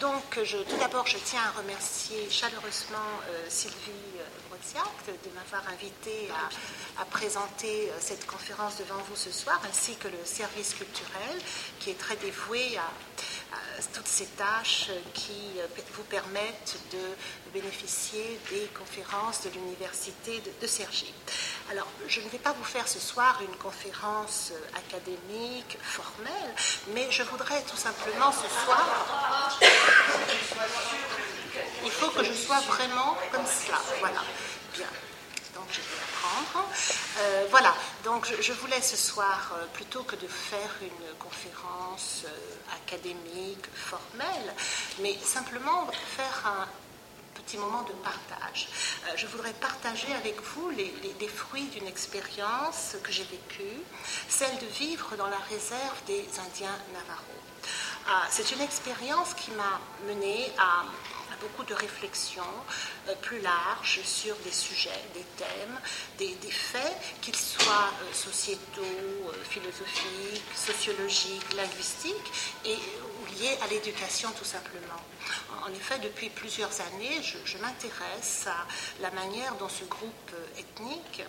Donc, tout d'abord, je tiens à remercier chaleureusement euh, Sylvie euh, Brodziak de, m'avoir invité à, présenter euh, cette conférence devant vous ce soir, ainsi que le service culturel qui est très dévoué à, toutes ces tâches qui vous permettent de bénéficier des conférences de l'université de, de Cergy. Alors, je ne vais pas vous faire ce soir une conférence académique formelle, mais je voudrais tout simplement ce soir il faut que je sois vraiment comme cela. Voilà. Bien. Donc je vais apprendre. Euh, voilà. Donc je, voulais ce soir, euh, plutôt que de faire une conférence euh, académique, formelle, mais simplement faire un petit moment de partage. je voudrais partager avec vous les, fruits d'une expérience que j'ai vécue, celle de vivre dans la réserve des Indiens Navarros. Ah, c'est une expérience qui m'a menée à, beaucoup de réflexions euh, plus larges sur des sujets, des thèmes, des, faits, qu'ils soient euh, sociétaux, euh, philosophiques, sociologiques, linguistiques, et liés à l'éducation tout simplement. En effet, depuis plusieurs années, je, m'intéresse à la manière dont ce groupe ethnique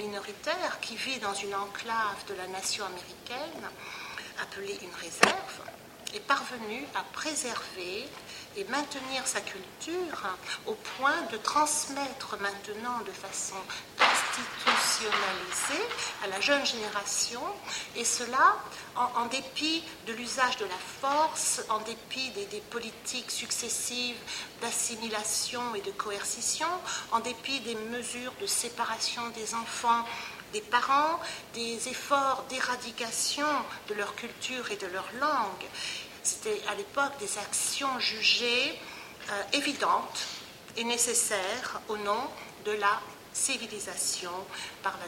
minoritaire qui vit dans une enclave de la nation américaine, appelée une réserve, est parvenu à préserver et maintenir sa culture au point de transmettre maintenant de façon institutionnalisée à la jeune génération, et cela en, dépit de l'usage de la force, en dépit des, politiques successives d'assimilation et de coercition, en dépit des mesures de séparation des enfants des parents, des efforts d'éradication de leur culture et de leur langue. C'était à l'époque des actions jugées euh, évidentes et nécessaires au nom de la civilisation par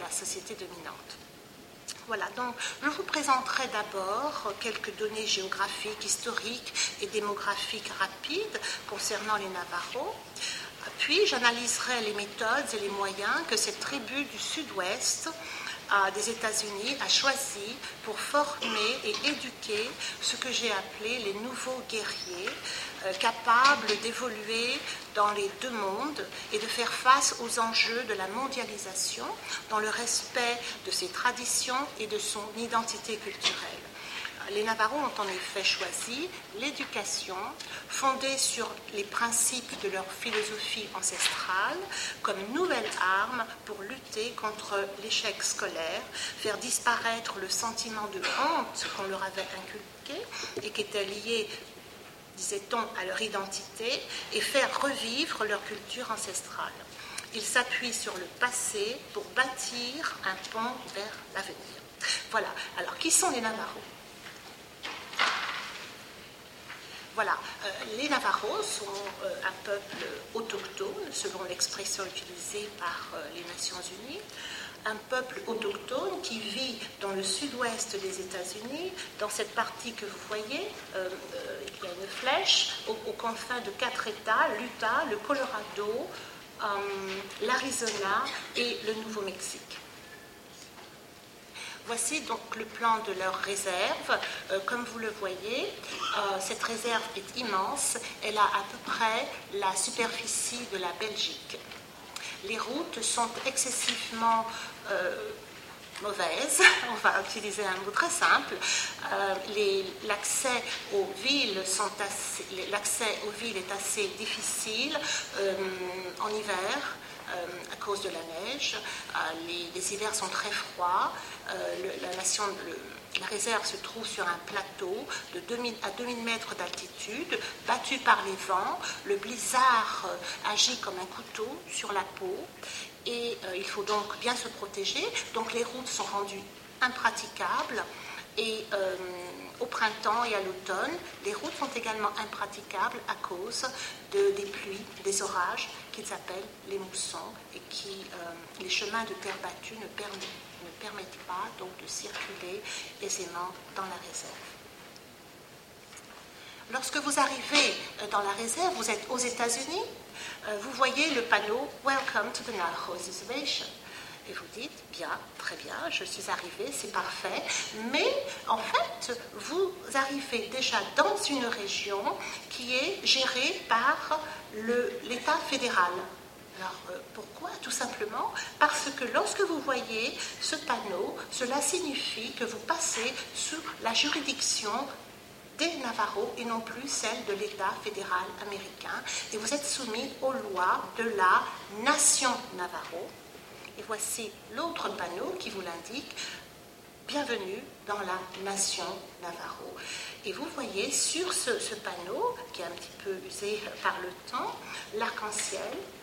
la société dominante. Voilà, donc je vous présenterai d'abord quelques données géographiques, historiques et démographiques rapides concernant les Navarros. Puis j'analyserai les méthodes et les moyens que cette tribu du sud-ouest des États-Unis a choisi pour former et éduquer ce que j'ai appelé les nouveaux guerriers, euh, capables d'évoluer dans les deux mondes et de faire face aux enjeux de la mondialisation dans le respect de ses traditions et de son identité culturelle. Les Navarros ont en effet choisi l'éducation fondée sur les principes de leur philosophie ancestrale comme nouvelle arme pour lutter contre l'échec scolaire, faire disparaître le sentiment de honte qu'on leur avait inculqué et qui était lié disait-on, à leur identité et faire revivre leur culture ancestrale. Ils s'appuient sur le passé pour bâtir un pont vers l'avenir. Voilà. Alors, qui sont les Navarros? Voilà, euh, les Navarros sont euh, un peuple autochtone, selon l'expression utilisée par euh, les Nations Unies, un peuple autochtone qui vit dans le sud-ouest des États-Unis, dans cette partie que vous voyez, il y a une flèche, aux, confins de quatre États, l'Utah, le Colorado, l'Arizona et le Nouveau-Mexique. Voici donc le plan de leur réserve. Euh, comme vous le voyez, euh, cette réserve est immense. Elle a à peu près la superficie de la Belgique. Les routes sont excessivement euh, mauvaises. On va utiliser un mot très simple. l'accès aux villes l'accès aux villes est assez difficile en hiver. Euh, à cause de la neige. Euh, les, hivers sont très froids. Euh, la, la réserve se trouve sur un plateau de 2000 à 2000 mètres d'altitude, battu par les vents. Le blizzard agit comme un couteau sur la peau et il faut donc bien se protéger. Donc les routes sont rendues impraticables et au printemps et à l'automne, les routes sont également impraticables à cause de, des pluies, des orages qu'ils appellent les moussons et qui, euh, les chemins de terre battue ne permettent, pas donc de circuler aisément dans la réserve. Lorsque vous arrivez euh, dans la réserve, vous êtes aux États-Unis, euh, vous voyez le panneau Welcome to the Navajo Reservation. Et vous dites, bien, très bien, je suis arrivé, c'est parfait. Mais en fait, vous arrivez déjà dans une région qui est gérée par l'État fédéral. Alors euh, pourquoi? Tout simplement parce que lorsque vous voyez ce panneau, cela signifie que vous passez sous la juridiction des Navarros et non plus celle de l'État fédéral américain. Et vous êtes soumis aux lois de la nation Navarro. Et voici l'autre panneau qui vous l'indique. Bienvenue dans la nation Navarro. Et vous voyez sur ce, panneau, qui est un petit peu usé par le temps, l'arc-en-ciel.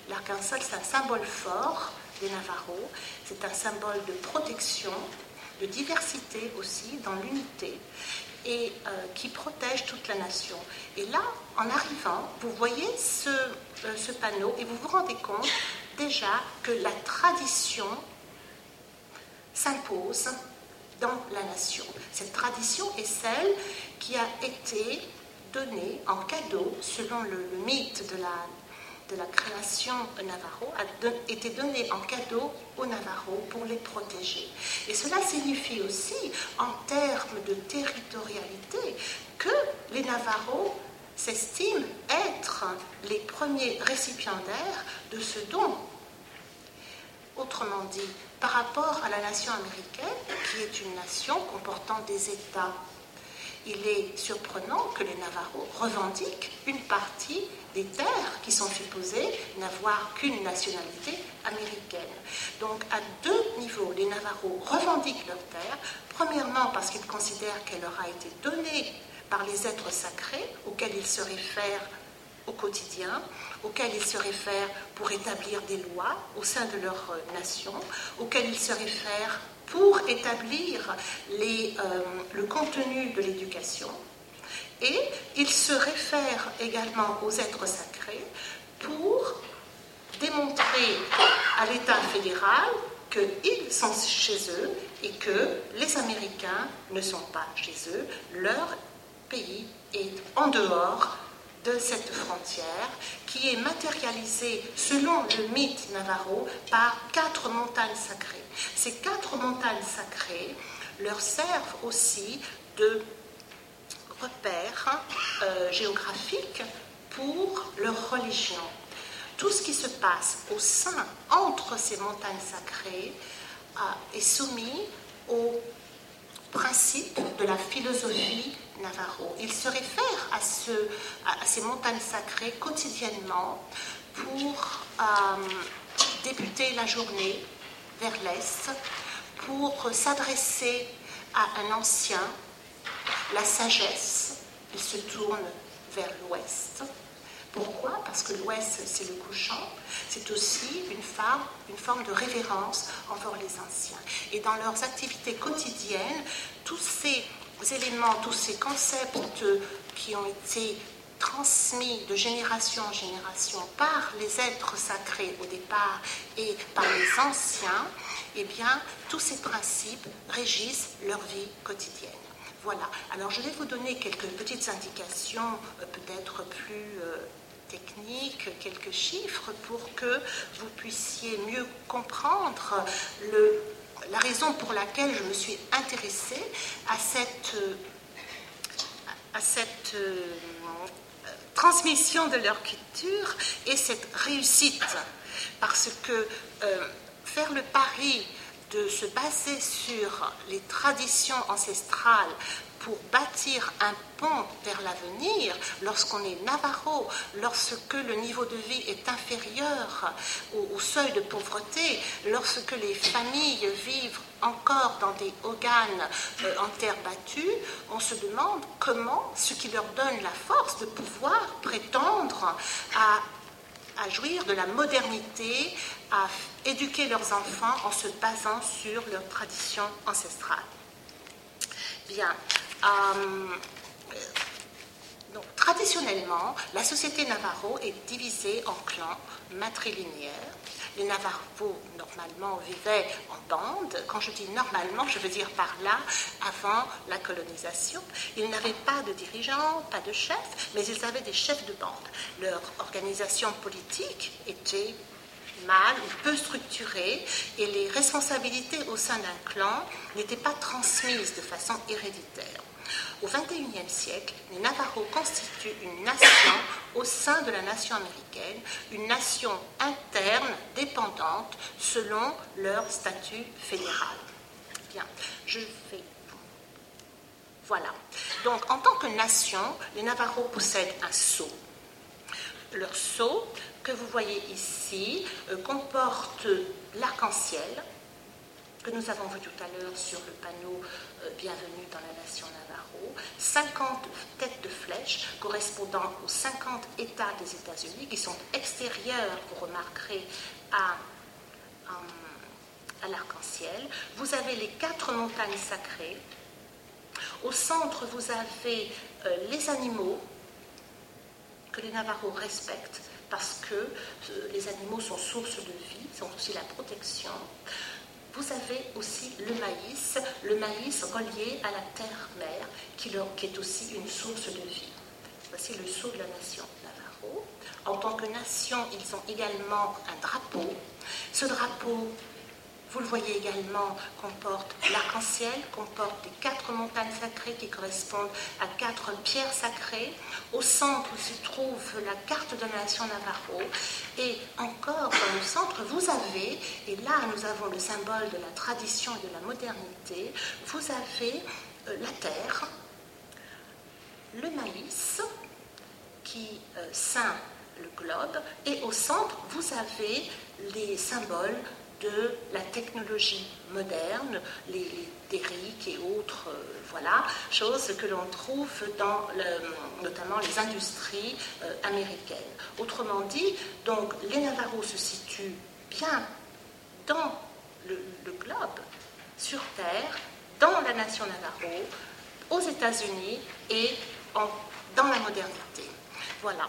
L'arc-en-ciel, c'est un symbole fort des Navarros. C'est un symbole de protection, de diversité aussi, dans l'unité et euh, qui protège toute la nation. Et là, en arrivant, vous voyez ce, euh, ce panneau et vous vous rendez compte déjà que la tradition s'impose dans la nation. Cette tradition est celle qui a été donnée en cadeau, selon le, le mythe de la de la création Navarro a été donné en cadeau aux Navarros pour les protéger. Et cela signifie aussi, en termes de territorialité, que les Navarros s'estiment être les premiers récipiendaires de ce don. Autrement dit, par rapport à la nation américaine, qui est une nation comportant des États, il est surprenant que les Navarros revendiquent une partie des terres qui sont supposées n'avoir qu'une nationalité américaine. Donc à deux niveaux, les Navarros revendiquent leurs terres, premièrement parce qu'ils considèrent qu'elle leur a été donnée par les êtres sacrés auxquels ils se réfèrent au quotidien, auxquels ils se réfèrent pour établir des lois au sein de leur nation, auxquels ils se réfèrent pour établir euh, le contenu de l'éducation, et il se réfère également aux êtres sacrés pour démontrer à l'État fédéral qu'ils sont chez eux et que les Américains ne sont pas chez eux. Leur pays est en dehors de cette frontière qui est matérialisée selon le mythe navarro par quatre montagnes sacrées. Ces quatre montagnes sacrées leur servent aussi de repères euh, géographiques pour leur religion. Tout ce qui se passe au sein, entre ces montagnes sacrées, est soumis aux principes de la philosophie Navarro. Ils se ce, à, ces montagnes sacrées quotidiennement pour euh, débuter la journée vers l'est, pour s'adresser à un ancien la sagesse, elle se tourne vers l'ouest. Pourquoi? Parce que l'ouest, c'est le couchant. C'est aussi une forme, une forme de révérence envers les anciens. Et dans leurs activités quotidiennes, tous ces éléments, tous ces concepts qui ont été transmis de génération en génération par les êtres sacrés au départ et par les anciens, eh bien, tous ces principes régissent leur vie quotidienne. Voilà. Alors je vais vous donner quelques petites indications, euh, peut-être plus euh, techniques, quelques chiffres pour que vous puissiez mieux comprendre la raison pour laquelle je me suis intéressée à cette, euh, transmission de leur culture et cette réussite. Parce que faire le pari de se baser sur les traditions ancestrales pour bâtir un pont vers l'avenir, lorsqu'on est navarro, lorsque le niveau de vie est inférieur au, seuil de pauvreté, lorsque les familles vivent encore dans des hoganes euh, en terre battue, on se demande comment ce qui leur donne la force de pouvoir prétendre à à jouir de la modernité, à éduquer leurs enfants en se basant sur leurs traditions ancestrales. Bien. Euh, donc, traditionnellement, la société Navarro est divisée en clans matrilinéaires les Navarros, normalement, vivaient en bande. Quand je dis normalement, je veux dire par là, avant la colonisation. Ils n'avaient pas de dirigeants, pas de chefs, mais ils avaient des chefs de bande. Leur organisation politique était mal ou peu structuré et les responsabilités au sein d'un clan n'étaient pas transmises de façon héréditaire. Au XXIe siècle, les Navajos constituent une nation au sein de la nation américaine, une nation interne dépendante selon leur statut fédéral. Bien, je fais. Voilà. Donc, en tant que nation, les Navajos possèdent un sceau. Leur sceau, que vous voyez ici, euh, comporte l'arc-en-ciel, que nous avons vu tout à l'heure sur le panneau Bienvenue dans la nation Navarro, 50 têtes de flèches correspondant aux 50 États des États-Unis qui sont extérieurs, vous remarquerez, à, euh, à l'arc-en-ciel. Vous avez les quatre montagnes sacrées. Au centre, vous avez euh, les animaux que les Navarros respectent parce que les animaux sont source de vie, sont aussi la protection. Vous avez aussi le maïs, le maïs relié à la terre-mère, qui, qui, est aussi une source de vie. Voici le sceau de la nation Navarro. En tant que nation, ils ont également un drapeau. Ce drapeau vous le voyez également, comporte l'arc-en-ciel, comporte les quatre montagnes sacrées qui correspondent à quatre pierres sacrées. Au centre se trouve la carte de la nation Navarro. Et encore dans le centre, vous avez, et là nous avons le symbole de la tradition et de la modernité, vous avez euh, la terre, le maïs qui euh, ceint le globe, et au centre, vous avez les symboles de la technologie moderne, les, les et autres, euh, voilà, choses que l'on trouve dans notamment les industries euh, américaines. Autrement dit, donc les Navarros se situent bien dans le, globe, sur Terre, dans la nation Navarro, aux États-Unis et dans la modernité. Voilà.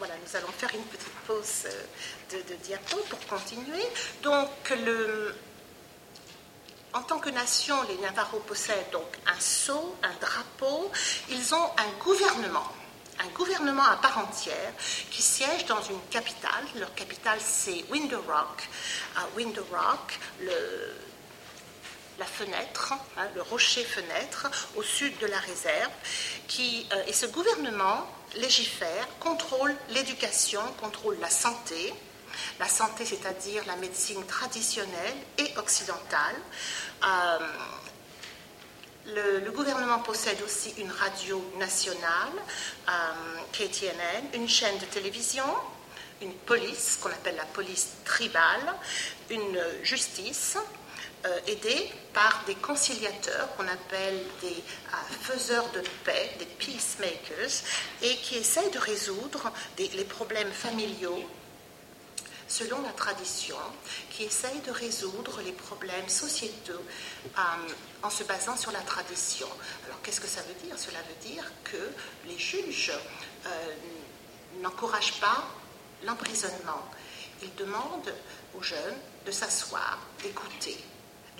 Voilà, nous allons faire une petite pause euh, de, de diapo pour continuer. Donc, en tant que nation, les Navarros possèdent donc un sceau, un drapeau. Ils ont un gouvernement, un gouvernement à part entière qui siège dans une capitale. Leur capitale, c'est Window Rock. À Window Rock, la fenêtre, hein, le rocher fenêtre, au sud de la réserve. Euh, et ce gouvernement légifère, contrôle l'éducation, contrôle la santé, la santé, c'est-à-dire la médecine traditionnelle et occidentale. Euh, le, gouvernement possède aussi une radio nationale, euh, KTNN, une chaîne de télévision, une police qu'on appelle la police tribale, une justice, euh, aidés par des conciliateurs qu'on appelle des euh, faiseurs de paix, des peacemakers, et qui essayent de résoudre les problèmes familiaux selon la tradition, qui essayent de résoudre les problèmes sociétaux euh, en se basant sur la tradition. Alors qu'est-ce que ça veut dire? Cela veut dire que les juges n'encouragent pas l'emprisonnement. Ils demandent aux jeunes de s'asseoir, d'écouter,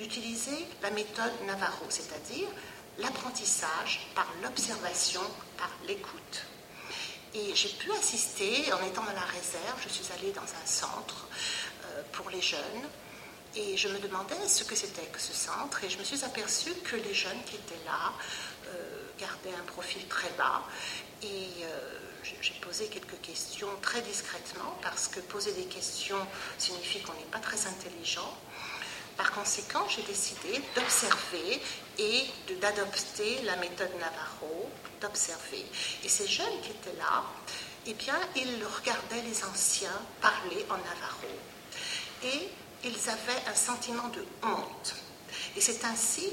d'utiliser la méthode Navarro, c'est-à-dire l'apprentissage par l'observation, par l'écoute. Et j'ai pu assister, en étant dans la réserve, je suis allée dans un centre euh, pour les jeunes, et je me demandais ce que c'était que ce centre, et je me suis aperçue que les jeunes qui étaient là euh, gardaient un profil très bas, et euh, j'ai posé quelques questions très discrètement, parce que poser des questions signifie qu'on n'est pas très intelligent. Par conséquent, j'ai décidé d'observer et d'adopter la méthode Navarro, d'observer. Et ces jeunes qui étaient là, eh bien, ils regardaient les anciens parler en Navarro. Et ils avaient un sentiment de honte. Et c'est ainsi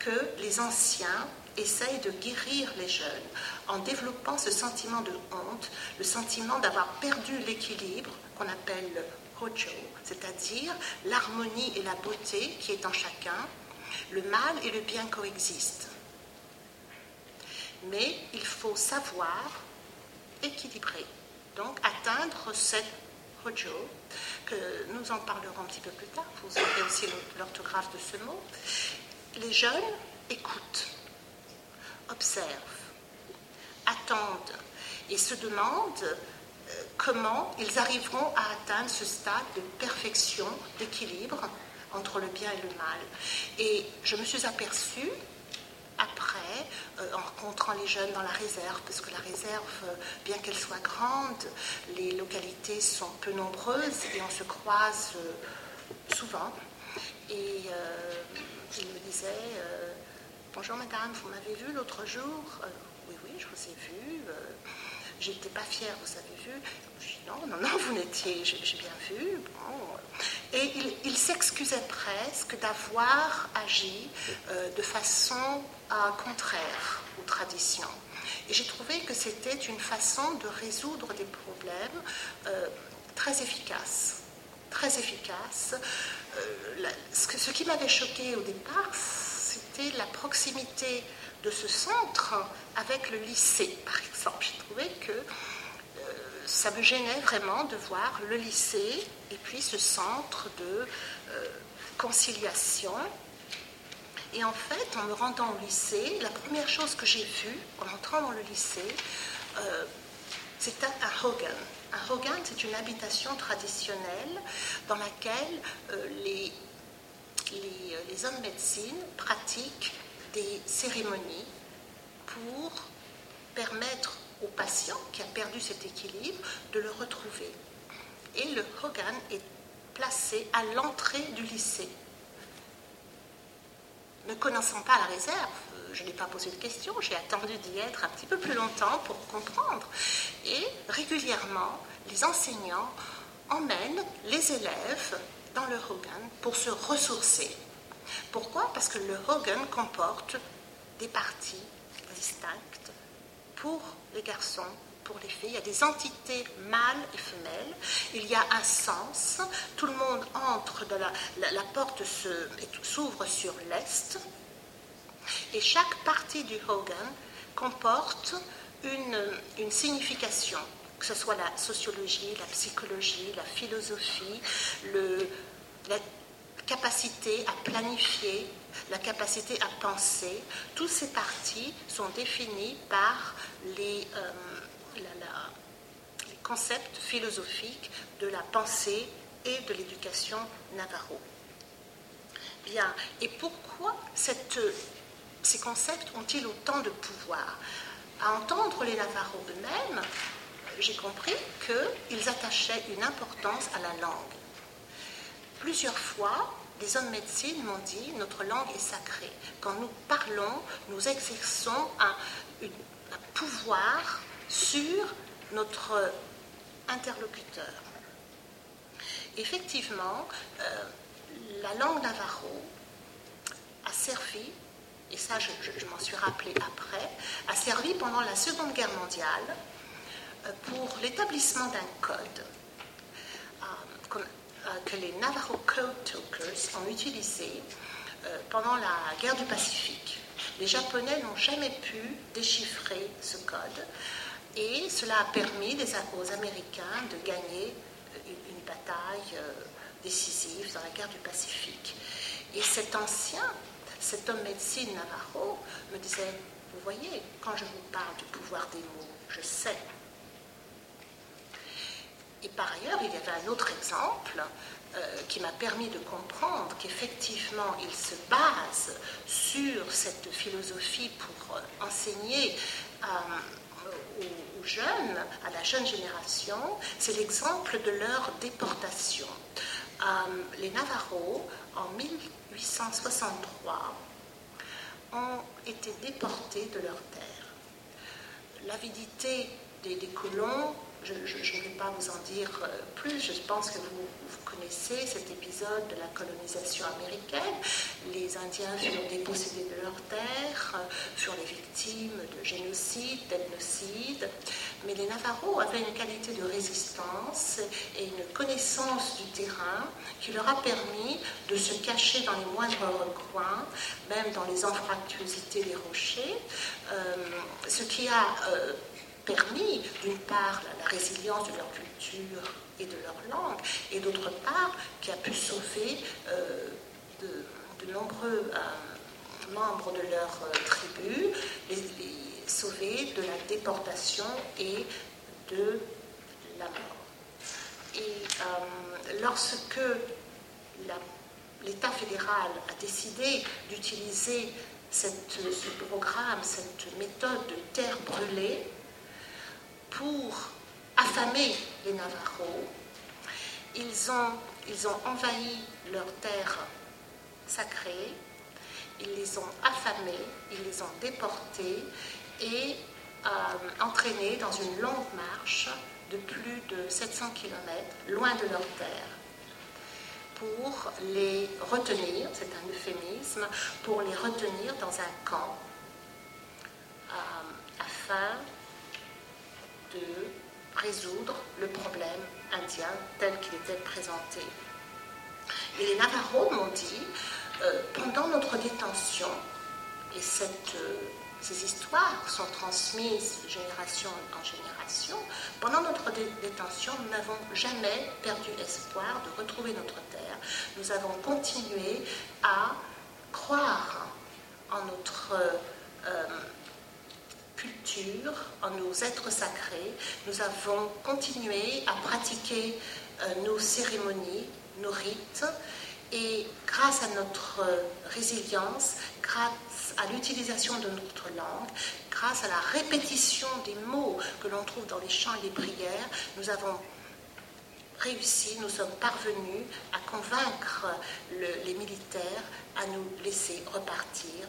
que les anciens essayent de guérir les jeunes en développant ce sentiment de honte, le sentiment d'avoir perdu l'équilibre qu'on appelle c'est-à-dire l'harmonie et la beauté qui est en chacun, le mal et le bien coexistent. Mais il faut savoir équilibrer, donc atteindre cette Hojo, que nous en parlerons un petit peu plus tard, vous aurez aussi l'orthographe de ce mot. Les jeunes écoutent, observent, attendent et se demandent comment ils arriveront à atteindre ce stade de perfection, d'équilibre entre le bien et le mal. Et je me suis aperçue après, euh, en rencontrant les jeunes dans la réserve, parce que la réserve, euh, bien qu'elle soit grande, les localités sont peu nombreuses et on se croise euh, souvent. Et il me disait, bonjour madame, vous m'avez vu l'autre jour Oui, oui, je vous ai vu. J'étais pas fière, vous avez vu. Je dis non, non, non, vous n'étiez, j'ai bien vu. Et il, s'excusait presque d'avoir agi de façon contraire aux traditions. Et j'ai trouvé que c'était une façon de résoudre des problèmes euh, très efficace. Très efficace. Euh, ce, ce, qui m'avait choqué au départ, c'était la proximité de ce centre avec le lycée, par exemple. J'ai trouvé que euh, ça me gênait vraiment de voir le lycée et puis ce centre de conciliation et en fait, en me rendant au lycée, la première chose que j'ai vue en entrant dans le lycée, euh, c'était un Hogan. Un Hogan, c'est une habitation traditionnelle dans laquelle euh, les, les, euh, hommes médecine pratiquent des cérémonies pour permettre au patient qui a perdu cet équilibre de le retrouver. Et le Hogan est placé à l'entrée du lycée ne connaissant pas la réserve, euh, je n'ai pas posé de questions, j'ai attendu d'y être un petit peu plus longtemps pour comprendre. Et régulièrement, les enseignants emmènent les élèves dans le Hogan pour se ressourcer. Pourquoi? Parce que le Hogan comporte des parties distinctes pour les garçons pour les filles. Il y a des entités mâles et femelles. Il y a un sens. Tout le monde entre de la, porte s'ouvre sur l'est. Et chaque partie du Hogan comporte une, une signification, que ce soit la sociologie, la psychologie, la philosophie, le, la capacité à planifier, la capacité à penser. Toutes ces parties sont définies par les, euh, concepts philosophiques de la pensée et de l'éducation navarro. Bien, et pourquoi ces concepts ont-ils autant de pouvoir? À entendre les Navarros eux-mêmes, j'ai compris qu'ils attachaient une importance à la langue. Plusieurs fois, les hommes médecine m'ont dit notre langue est sacrée. Quand nous parlons, nous exerçons un pouvoir sur notre interlocuteur. Effectivement, euh, la langue navarro a servi, et ça je, m'en suis rappelé après, a servi pendant la Seconde Guerre mondiale euh, pour l'établissement d'un code que les Navarro Code Talkers ont utilisé pendant la guerre du Pacifique. Les Japonais n'ont jamais pu déchiffrer ce code et cela a permis aux Américains de gagner une, bataille euh, décisive dans la guerre du Pacifique. Et cet ancien, cet homme médecine Navarro, me disait, vous voyez, quand je vous parle du pouvoir des mots, je sais. Et par ailleurs, il y avait un autre exemple euh, qui m'a permis de comprendre qu'effectivement, il se base sur cette philosophie pour euh, enseigner aux, jeunes, à la jeune génération, c'est l'exemple de leur déportation. Euh, les Navarros, en 1863, ont été déportés de leur terre. L'avidité des colons je, ne vais pas vous en dire euh, plus, je pense que vous, connaissez cet épisode de la colonisation américaine. Les Indiens furent dépossédés de leurs terres, euh, furent les victimes de génocide, d'ethnocide, mais les Navarros avaient une qualité de résistance et une connaissance du terrain qui leur a permis de se cacher dans les moindres recoins, même dans les anfractuosités des rochers, euh, ce qui a permis, d'une part, la, résilience de leur culture et de leur langue, et d'autre part, qui a pu sauver euh, de, nombreux euh, membres de leur euh, tribu, les, sauver de la déportation et de la mort. Et lorsque l'État fédéral a décidé d'utiliser ce programme, cette méthode de terre brûlée pour affamer les Navarros, ils ont, ils ont envahi leurs terres sacrées, ils les ont affamés, ils les ont déportés et euh, entraînés dans une longue marche de plus de 700 km loin de leur terre pour les retenir, c'est un euphémisme, pour les retenir dans un camp euh, afin de résoudre le problème indien tel qu'il était présenté. Et les Navarros m'ont dit, euh, pendant notre détention, et cette, euh, ces histoires sont transmises génération en génération, pendant notre détention, nous n'avons jamais perdu espoir de retrouver notre terre. Nous avons continué à croire en notre... Euh, culture, en nos êtres sacrés, nous avons continué à pratiquer euh, nos cérémonies, nos rites, et grâce à notre résilience, grâce à l'utilisation de notre langue, grâce à la répétition des mots que l'on trouve dans les chants et les prières, nous avons réussi, nous sommes parvenus à convaincre les militaires à nous laisser repartir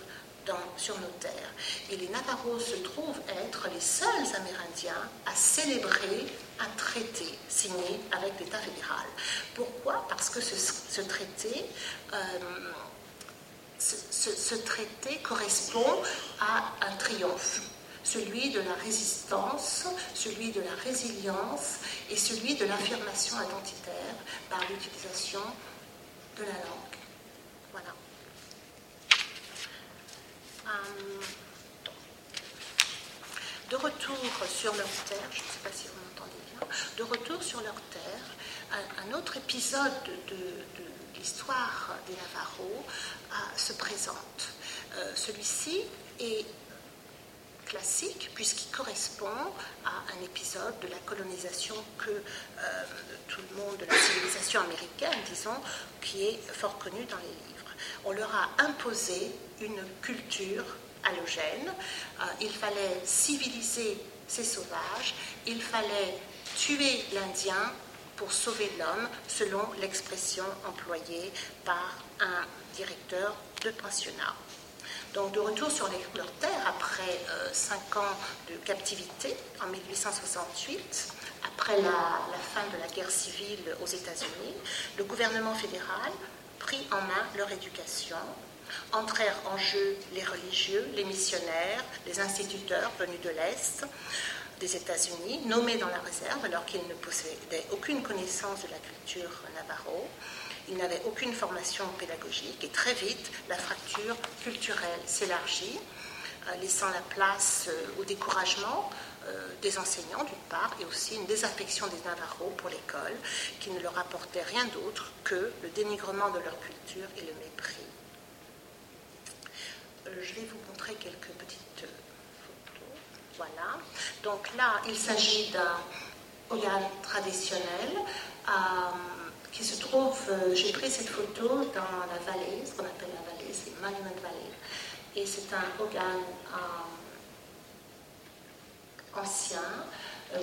sur nos terres. Et les Navarros se trouvent être les seuls Amérindiens à célébrer un traité signé avec l'État fédéral. Pourquoi? Parce que ce, traité... Euh, ce, traité correspond à un triomphe, celui de la résistance, celui de la résilience et celui de l'affirmation identitaire par l'utilisation de la langue. Voilà. Euh, de retour sur leur terre, je ne sais pas si vous m'entendez bien, de retour sur leur terre, un, autre épisode de, l'histoire des Navarros euh, se présente. Euh, celui-ci est classique puisqu'il correspond à un épisode de la colonisation que tout le monde de la civilisation américaine, disons, qui est fort connu dans les livres. On leur a imposé une culture halogène. Euh, il fallait civiliser ces sauvages, il fallait tuer l'Indien pour sauver l'homme, selon l'expression employée par un directeur de pensionnat. Donc de retour sur leur terre après euh, cinq ans de captivité en 1868, après la, la, fin de la guerre civile aux États-Unis, le gouvernement fédéral prit en main leur éducation entrèrent en jeu les religieux, les missionnaires, les instituteurs venus de l'Est des États-Unis, nommés dans la réserve alors qu'ils ne possédaient aucune connaissance de la culture navarro. Ils n'avaient aucune formation pédagogique et très vite, la fracture culturelle s'élargit, euh, laissant la place euh, au découragement euh, des enseignants d'une part et aussi une désaffection des Navarros pour l'école qui ne leur apportait rien d'autre que le dénigrement de leur culture et le mépris je vais vous montrer quelques petites photos. Voilà. Donc là, il s'agit d'un organe traditionnel euh, qui se trouve, euh, j'ai pris cette photo dans la vallée, ce qu'on appelle la vallée, c'est Monument Valley. Et c'est un organe ancien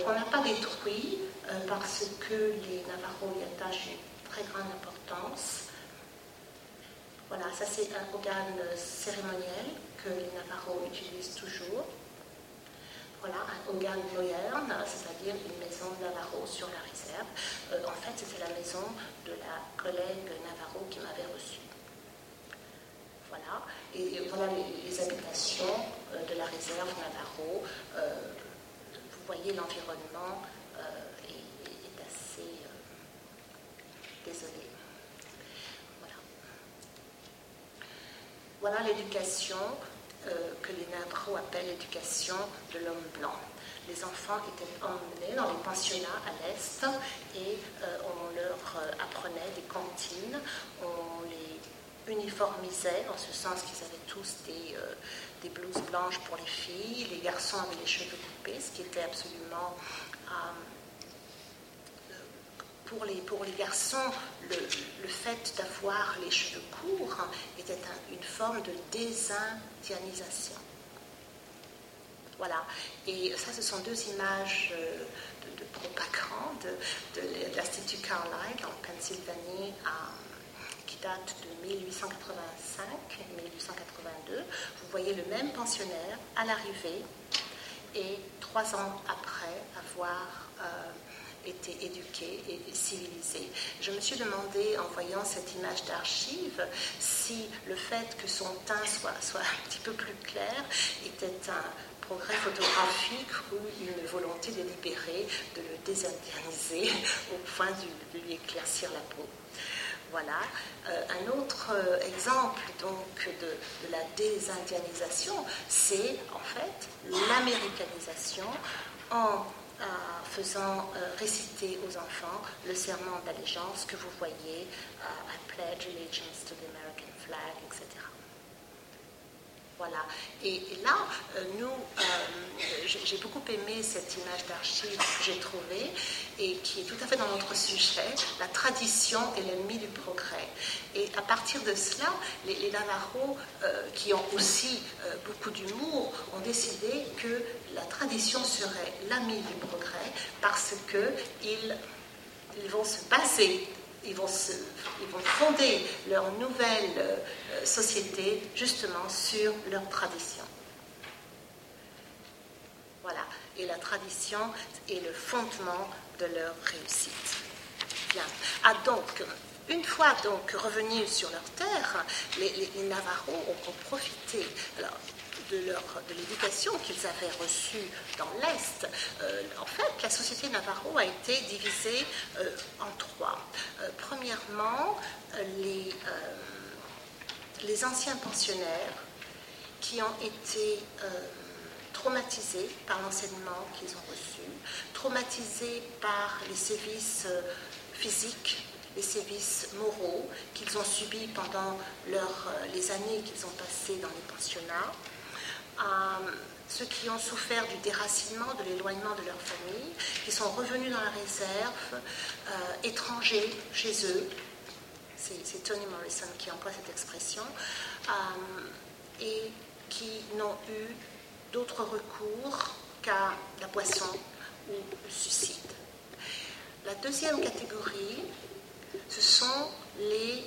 qu'on n'a pas détruit parce que les Navarros y attachent une très grande importance. Voilà, ça c'est un organe cérémoniel que les Navarros utilisent toujours. Voilà, un organe moderne, c'est-à-dire une maison Navarro sur la réserve. Euh, en fait, c'était la maison de la collègue Navarro qui m'avait reçu. Voilà, et voilà les, habitations euh, de la réserve Navarro. Euh, vous voyez l'environnement est, assez désolé. Voilà l'éducation euh, que les Navajo appellent l'éducation de l'homme blanc. Les enfants étaient emmenés dans les pensionnats à l'Est et euh, on leur euh, apprenait des cantines, on les uniformisait en ce sens qu'ils avaient tous des, des, blouses blanches pour les filles, les garçons avaient les cheveux coupés, ce qui était absolument pour les, garçons, le, fait d'avoir les cheveux courts était une forme de désindianisation. Voilà. Et ça, ce sont deux images euh, de, propagande de, l'Institut Carlisle en Pennsylvanie qui date de 1885-1882. Vous voyez le même pensionnaire à l'arrivée et trois ans après avoir euh, été éduqué et civilisé. Je me suis demandé, en voyant cette image d'archive, si le fait que son teint soit, soit un petit peu plus clair était un progrès photographique ou une volonté de libérer, de le désindianiser au point de lui éclaircir la peau. Voilà. Euh, un autre euh, exemple donc de, la désindianisation, c'est en fait l'américanisation en euh, faisant réciter aux enfants le serment d'allégeance que vous voyez, I pledge allegiance to the American flag, etc. Voilà. Et, là, euh, nous, euh, j'ai beaucoup aimé cette image d'archive que j'ai trouvée et qui est tout à fait dans notre sujet, la tradition est l'ennemi du progrès. Et à partir de cela, les, les Navarros, euh, qui ont aussi beaucoup d'humour, ont décidé que la tradition serait l'ami du progrès parce qu'ils ils vont se baser ils vont, fonder leur nouvelle euh, société justement sur leur tradition. Voilà. Et la tradition est le fondement de leur réussite. Bien. Ah, donc, une fois donc revenus sur leur terre, les, les, Navarros ont, profité. De, l'éducation qu'ils avaient reçue dans l'Est, euh, en fait, la société Navarro a été divisée euh, en trois. Euh, premièrement, les, anciens pensionnaires qui ont été traumatisés par l'enseignement qu'ils ont reçu, traumatisés par les sévices physiques les sévices moraux qu'ils ont subis pendant les années qu'ils ont passées dans les pensionnats, ceux qui ont souffert du déracinement, de l'éloignement de leur famille, qui sont revenus dans la réserve, euh, étrangers chez eux. C'est Tony Morrison qui emploie cette expression, euh, et qui n'ont eu d'autre recours qu'à la boisson ou le suicide. La deuxième catégorie, ce sont les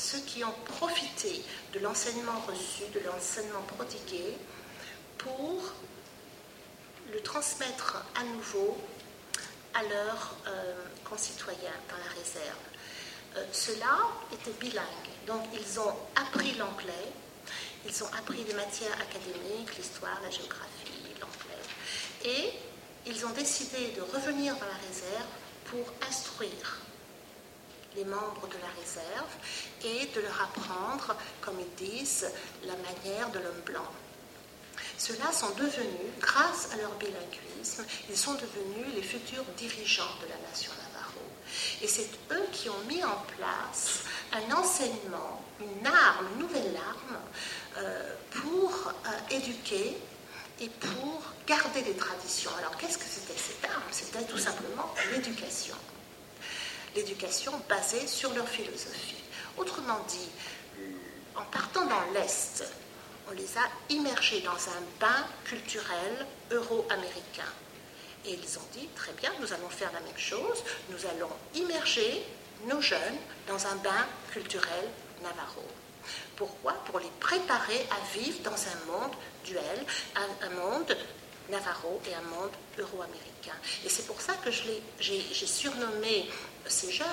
ceux qui ont profité de l'enseignement reçu, de l'enseignement prodigué, pour le transmettre à nouveau à leurs euh, concitoyens dans la réserve. Euh, Ceux-là étaient bilingues, donc ils ont appris l'anglais, ils ont appris des matières académiques, l'histoire, la géographie, l'anglais, et ils ont décidé de revenir dans la réserve pour instruire les membres de la réserve et de leur apprendre, comme ils disent, la manière de l'homme blanc. Ceux-là sont devenus, grâce à leur bilinguisme, ils sont devenus les futurs dirigeants de la nation Navarro. Et c'est eux qui ont mis en place un enseignement, une arme, une nouvelle arme, euh, pour euh, éduquer et pour garder les traditions. Alors qu'est-ce que c'était cette arme? C'était tout simplement l'éducation l'éducation basée sur leur philosophie. Autrement dit, en partant dans l'Est, on les a immergés dans un bain culturel euro-américain. Et ils ont dit, très bien, nous allons faire la même chose, nous allons immerger nos jeunes dans un bain culturel navarro. Pourquoi? Pour les préparer à vivre dans un monde duel, un, monde navarro et un monde euro-américain. Et c'est pour ça que j'ai surnommé ces jeunes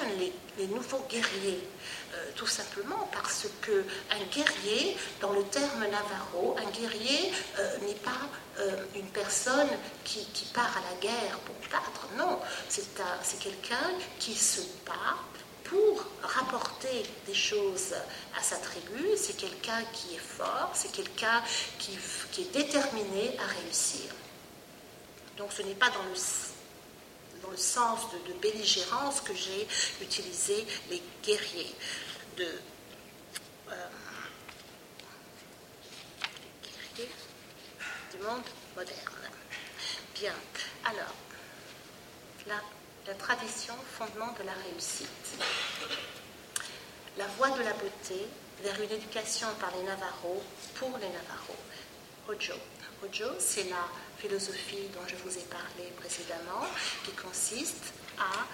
les, nouveaux guerriers, euh, tout simplement parce que un guerrier, dans le terme navarro, un guerrier euh, n'est pas euh, une personne qui, part à la guerre pour battre, non, c'est quelqu'un qui se bat pour rapporter des choses à sa tribu, c'est quelqu'un qui est fort, c'est quelqu'un qui, qui est déterminé à réussir. Donc ce n'est pas dans le, dans le sens de, belligérance que j'ai utilisé les guerriers de euh, guerriers du monde moderne. Bien, alors, là, la tradition, fondement de la réussite. La voie de la beauté vers une éducation par les Navarros pour les Navarros. Hojo. Hojo, c'est la philosophie dont je vous ai parlé précédemment, qui consiste à,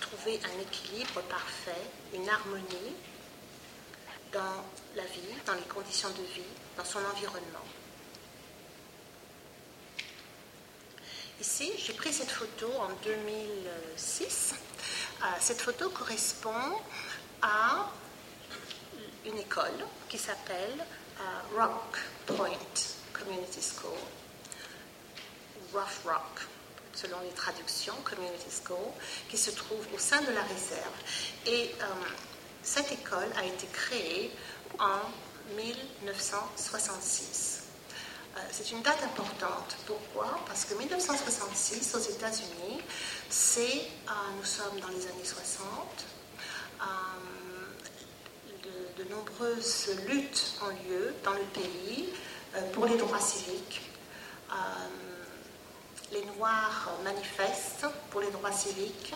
trouver un équilibre parfait, une harmonie dans la vie, dans les conditions de vie, dans son environnement. Ici, j'ai pris cette photo en 2006. Euh, cette photo correspond à une école qui s'appelle euh, Rock Point Community School, Rough Rock, selon les traductions, Community School, qui se trouve au sein de la réserve. Et euh, cette école a été créée en 1966. Euh, c'est une date importante. Pourquoi? Parce que 1966, aux États-Unis, c'est, nous sommes dans les années 60, de, nombreuses luttes ont lieu dans le pays euh, pour les droits civiques. Euh, les Noirs manifestent pour les droits civiques.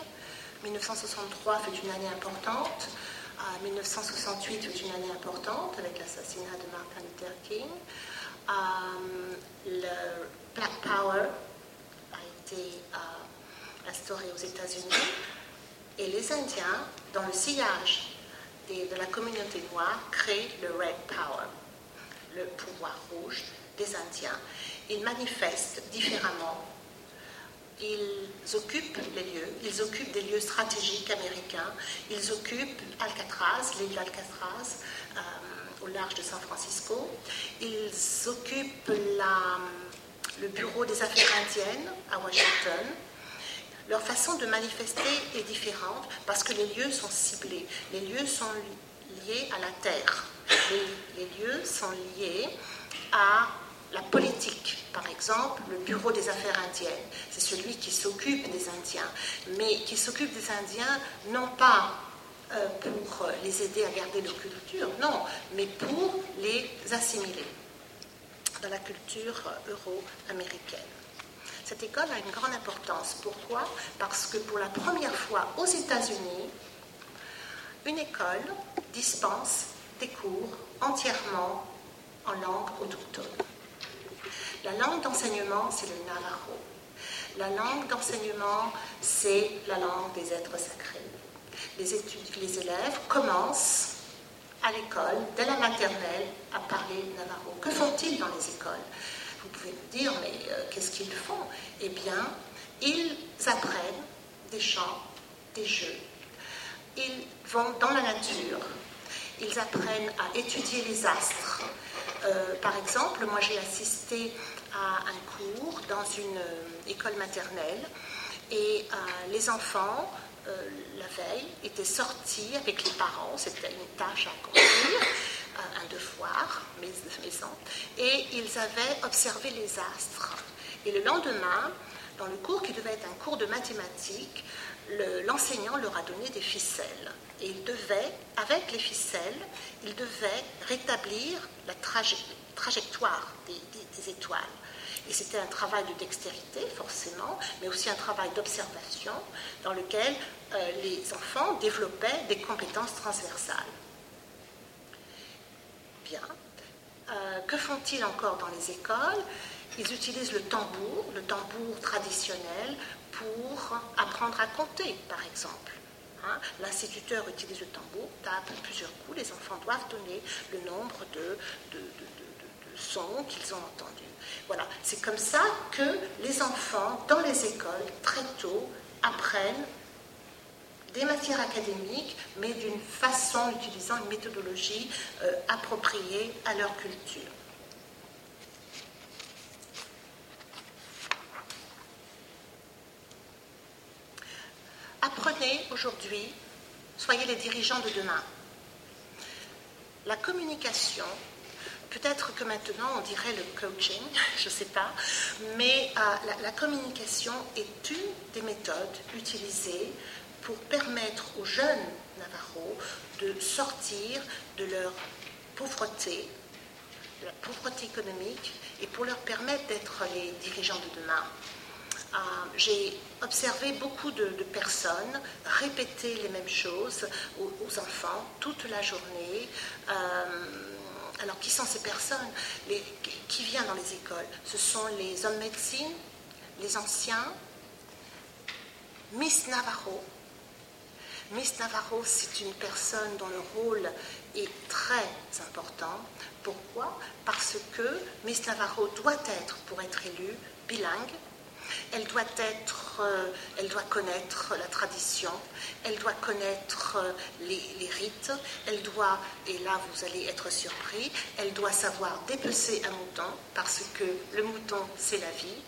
1963 fait une année importante. 1968 euh, fait une année importante avec l'assassinat de Martin Luther King. le Black Power a été instauré aux États-Unis et les Indiens, dans le sillage de la communauté noire, créent le Red Power, le pouvoir rouge des Indiens. Ils manifestent différemment. Ils occupent les lieux, ils occupent des lieux stratégiques américains, ils occupent Alcatraz, l'île d'Alcatraz, euh, au large de San Francisco, ils occupent le bureau des affaires indiennes à Washington, leur façon de manifester est différente parce que les lieux sont ciblés. Les lieux sont liés à la terre. Les, lieux sont liés à la politique. Par exemple, le Bureau des affaires indiennes, c'est celui qui s'occupe des Indiens, mais qui s'occupe des Indiens non pas euh, pour les aider à garder leur culture, non, mais pour les assimiler dans la culture euro-américaine. Cette école a une grande importance. Pourquoi? Parce que pour la première fois aux États-Unis, une école dispense des cours entièrement en langue autochtone. La langue d'enseignement, c'est le Navajo. La langue d'enseignement, c'est la langue des êtres sacrés. Les, études, les élèves commencent à l'école, dès la maternelle, à parler Navajo. Que font-ils dans les écoles? Pouvez me dire, mais euh, qu'est-ce qu'ils font? Eh bien, ils apprennent des chants, des jeux. Ils vont dans la nature. Ils apprennent à étudier les astres. Euh, par exemple, moi j'ai assisté à un cours dans une euh, école maternelle et les enfants la veille, étaient sortis avec les parents, c'était une tâche à accomplir, un devoir maison, et ils avaient observé les astres. Et le lendemain, dans le cours qui devait être un cours de mathématiques, l'enseignant leur a donné des ficelles. Et ils devaient, avec les ficelles, ils devaient rétablir la trajectoire des, étoiles. Et c'était un travail de dextérité, forcément, mais aussi un travail d'observation dans lequel euh, les enfants développaient des compétences transversales. Euh, que font-ils encore dans les écoles? Ils utilisent le tambour, le tambour traditionnel, pour apprendre à compter, par exemple. Hein? L'instituteur utilise le tambour, tape plusieurs coups, les enfants doivent donner le nombre de, sons qu'ils ont entendus. Voilà, c'est comme ça que les enfants, dans les écoles, très tôt, apprennent des matières académiques, mais d'une façon utilisant une méthodologie euh, appropriée à leur culture. Apprenez aujourd'hui, soyez les dirigeants de demain. La communication, peut-être que maintenant on dirait le coaching, je ne sais pas, mais euh, la, communication est une des méthodes utilisées pour permettre aux jeunes Navarros de sortir de leur pauvreté, de la pauvreté économique, et pour leur permettre d'être les dirigeants de demain. j'ai observé beaucoup de, personnes répéter les mêmes choses aux, enfants toute la journée. Alors, qui sont ces personnes? Qui viennent dans les écoles? Ce sont les hommes médecine, les anciens, Miss Navarro. Miss Navarro, c'est une personne dont le rôle est très important. Pourquoi? Parce que Miss Navarro doit être, pour être élue, bilingue. Elle doit être, euh, elle doit connaître la tradition, elle doit connaître euh, les, rites, elle doit, et là vous allez être surpris, elle doit savoir dépecer un mouton parce que le mouton c'est la vie.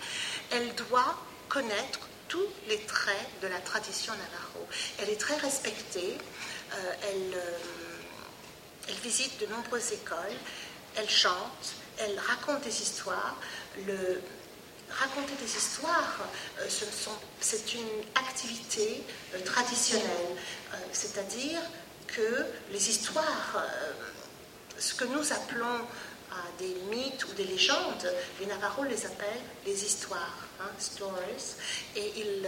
Elle doit connaître tous les traits de la tradition Navarro. Elle est très respectée, euh, elle, visite de nombreuses écoles, elle chante, elle raconte des histoires. Raconter des histoires, euh, c'est une activité traditionnelle, c'est-à-dire que les histoires, ce que nous appelons des mythes ou des légendes, les Navarros les appellent les histoires, hein, stories, et ils,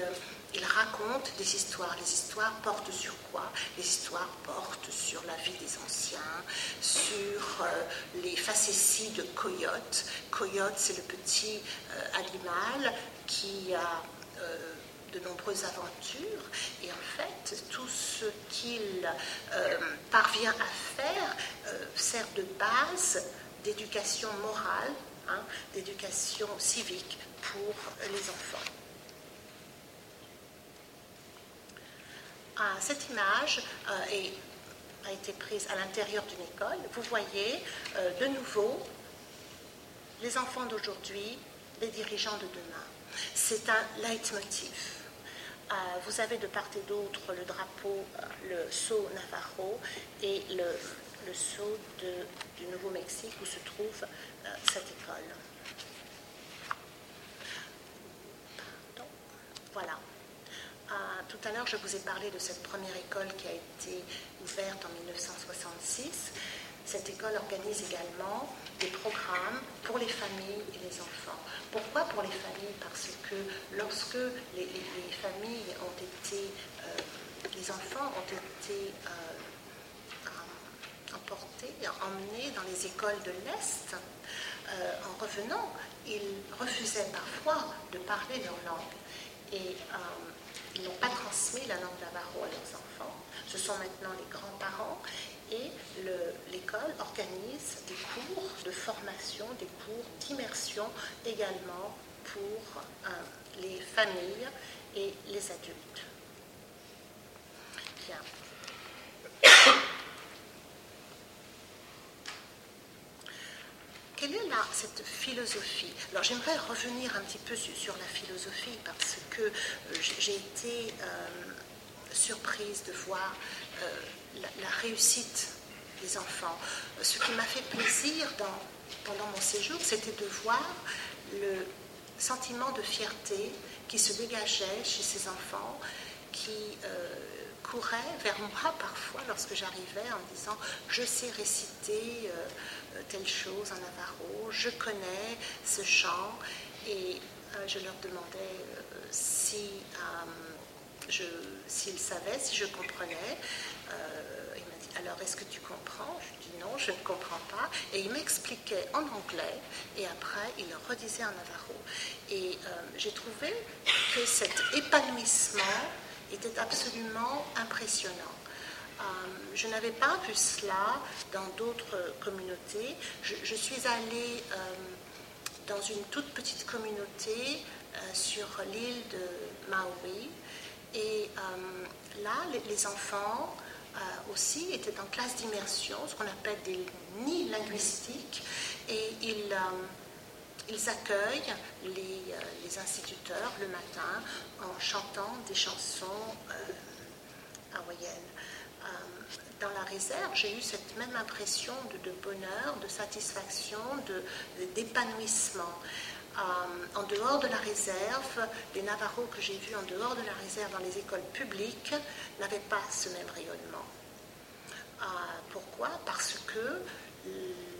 euh, ils, racontent des histoires. Les histoires portent sur quoi? Les histoires portent sur la vie des anciens, sur euh, les facéties de Coyote. Coyote, c'est le petit euh, animal qui a de nombreuses aventures et en fait tout ce qu'il parvient à faire sert de base d'éducation morale, hein, d'éducation civique pour les enfants. Cette image euh, a été prise à l'intérieur d'une école. Vous voyez euh, de nouveau les enfants d'aujourd'hui, les dirigeants de demain. C'est un leitmotiv. Euh, vous avez de part et d'autre le drapeau, le sceau Navarro et le le sceau du Nouveau-Mexique où se trouve cette école. voilà. Euh, tout à l'heure, je vous ai parlé de cette première école qui a été ouverte en 1966. Cette école organise également des programmes pour les familles et les enfants. Pourquoi pour les familles? Parce que lorsque les, familles ont été, euh, les enfants ont été emportés, emmenés dans les écoles de l'Est, euh, en revenant, ils refusaient parfois de parler leur langue. Et euh, ils n'ont pas transmis la langue navarro à leurs enfants. Ce sont maintenant les grands-parents. Et l'école organise des cours de formation, des cours d'immersion également pour euh, les familles et les adultes. Bien. Quelle est là cette philosophie? Alors j'aimerais revenir un petit peu sur, la philosophie parce que euh, j'ai été euh, surprise de voir euh, la, réussite des enfants. Ce qui m'a fait plaisir pendant mon séjour, c'était de voir le sentiment de fierté qui se dégageait chez ces enfants qui couraient vers moi parfois lorsque j'arrivais en disant je sais réciter euh, telle chose en navarro, je connais ce chant, et euh, je leur demandais euh, si s'ils savaient, si je comprenais. il m'a dit alors est-ce que tu comprends? Je dis non, je ne comprends pas. Et il m'expliquait en anglais et après il le redisait en navarro. Et j'ai trouvé que cet épanouissement était absolument impressionnant. Euh, je n'avais pas vu cela dans d'autres communautés. Je, suis allée euh, dans une toute petite communauté euh, sur l'île de Maui. Et là, les, enfants aussi étaient en classe d'immersion, ce qu'on appelle des nids linguistiques. Et ils ils accueillent les, les, instituteurs le matin en chantant des chansons hawaïennes. Euh, dans la réserve, j'ai eu cette même impression de, bonheur, de satisfaction, d'épanouissement. Euh, en dehors de la réserve, les Navarros que j'ai vus en dehors de la réserve dans les écoles publiques n'avaient pas ce même rayonnement. Euh, pourquoi? Parce que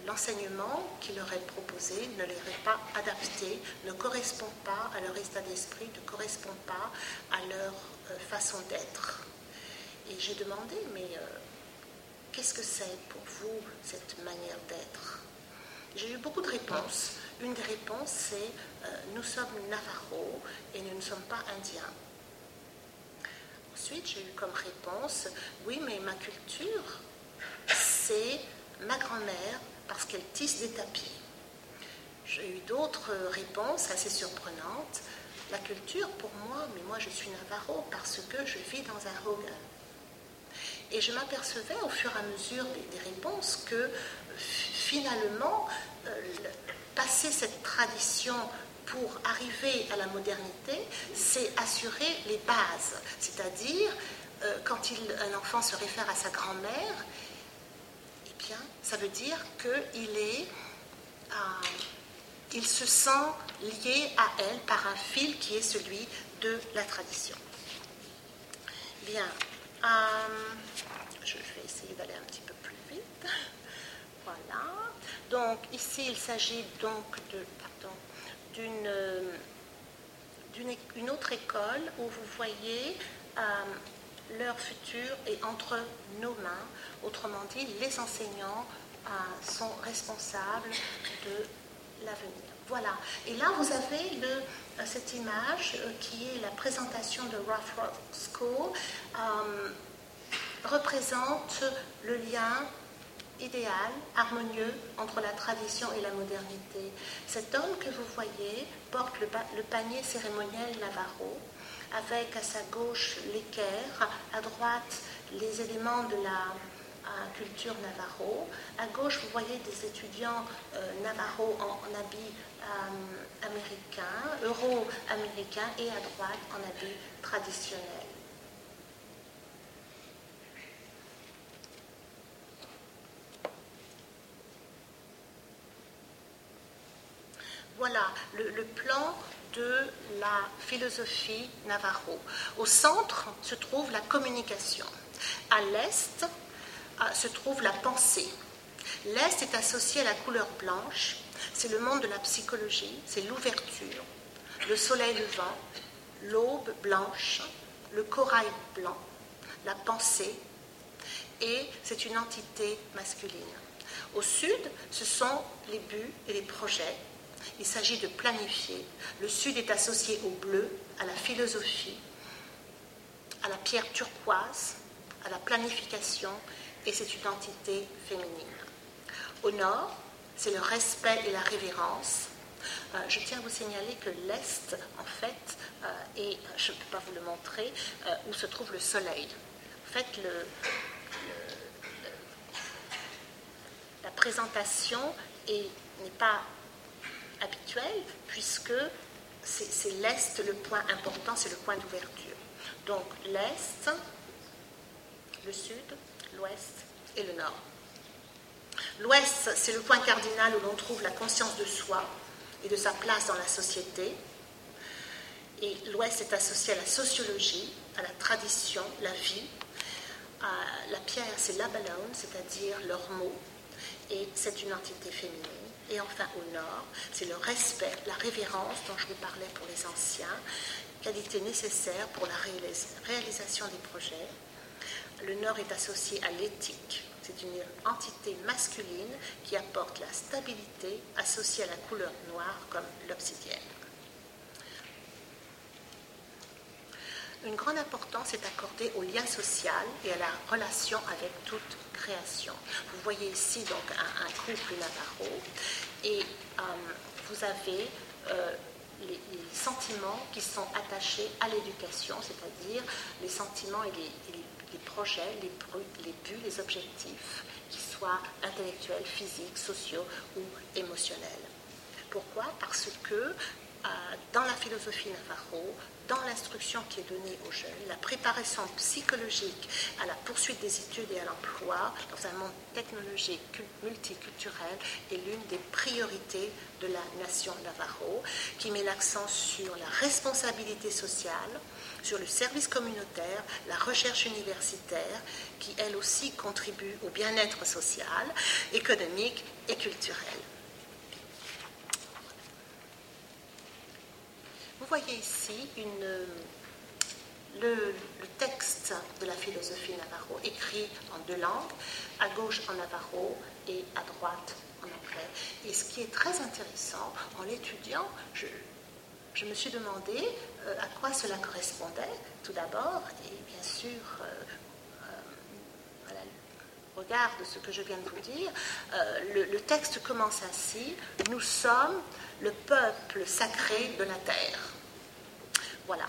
l'enseignement qui leur est proposé ne leur est pas adapté, ne correspond pas à leur état d'esprit, ne correspond pas à leur euh, façon d'être. Et j'ai demandé, mais euh, qu'est-ce que c'est pour vous cette manière d'être? J'ai eu beaucoup de réponses. Une des réponses, c'est euh, nous sommes Navajo et nous ne sommes pas indiens. Ensuite, j'ai eu comme réponse, oui, mais ma culture, c'est ma grand-mère parce qu'elle tisse des tapis. J'ai eu d'autres réponses assez surprenantes. La culture, pour moi, mais moi je suis Navarro parce que je vis dans un Hogan. Et je m'apercevais au fur et à mesure des, réponses que finalement, euh, passer cette tradition pour arriver à la modernité, c'est assurer les bases. C'est-à-dire, euh, quand un enfant se réfère à sa grand-mère, ça veut dire qu'il est, euh, il se sent lié à elle par un fil qui est celui de la tradition. Bien, euh, je vais essayer d'aller un petit peu plus vite. Voilà. Donc ici, il s'agit donc de, pardon, d'une d'une autre école où vous voyez euh, leur futur est entre nos mains. Autrement dit, les enseignants euh, sont responsables de l'avenir. Voilà. Et là, vous avez le, euh, cette image euh, qui est la présentation de Rock School, représente le lien idéal, harmonieux entre la tradition et la modernité. Cet homme que vous voyez porte le panier cérémoniel Navarro avec à sa gauche l'équerre, à droite les éléments de la culture navarro. À gauche, vous voyez des étudiants euh, navarro en, habits euh, américains, euro-américains, et à droite en habits traditionnels. Voilà le plan de la philosophie Navarro. Au centre se trouve la communication. À l'est se trouve la pensée. L'est est associé à la couleur blanche. C'est le monde de la psychologie, c'est l'ouverture, le soleil levant, l'aube blanche, le corail blanc, la pensée, et c'est une entité masculine. Au sud, ce sont les buts et les projets, il s'agit de planifier. Le Sud est associé au bleu, à la philosophie, à la pierre turquoise, à la planification, et c'est une entité féminine. Au Nord, c'est le respect et la révérence. Euh, je tiens à vous signaler que l'Est, en fait, euh, et je ne peux pas vous le montrer, euh, où se trouve le Soleil. En fait, la présentation n'est pas habituel, puisque c'est l'Est le point important, c'est le point d'ouverture. Donc l'Est, le Sud, l'Ouest et le Nord. L'Ouest, c'est le point cardinal où l'on trouve la conscience de soi et de sa place dans la société. Et l'Ouest est associé à la sociologie, à la tradition, la vie. la pierre, c'est l'abalone, c'est-à-dire leur mot, et c'est une entité féminine. Et enfin au nord, c'est le respect, la révérence dont je vous parlais pour les anciens, qualité nécessaire pour la réalisation des projets. Le nord est associé à l'éthique. C'est une entité masculine qui apporte la stabilité associée à la couleur noire comme l'obsidienne. Une grande importance est accordée au lien social et à la relation avec toute création. Vous voyez ici donc un, couple Navarro et euh, vous avez euh, les, sentiments qui sont attachés à l'éducation, c'est-à-dire les sentiments et les, projets, les, buts, les objectifs, qui soient intellectuels, physiques, sociaux ou émotionnels. Pourquoi? Parce que dans la philosophie Navarro, dans l'instruction qui est donnée aux jeunes, la préparation psychologique à la poursuite des études et à l'emploi dans un monde technologique multiculturel est l'une des priorités de la nation Navarro, qui met l'accent sur la responsabilité sociale, sur le service communautaire, la recherche universitaire, qui elle aussi contribue au bien-être social, économique et culturel. Vous voyez ici le, texte de la philosophie Navarro, écrit en deux langues, à gauche en Navarro et à droite en anglais. Et ce qui est très intéressant, en l'étudiant, je, me suis demandé euh, à quoi cela correspondait, tout d'abord, et bien sûr, euh, euh, regard de ce que je viens de vous dire, le, le texte commence ainsi Nous sommes le peuple sacré de la terre. Voilà.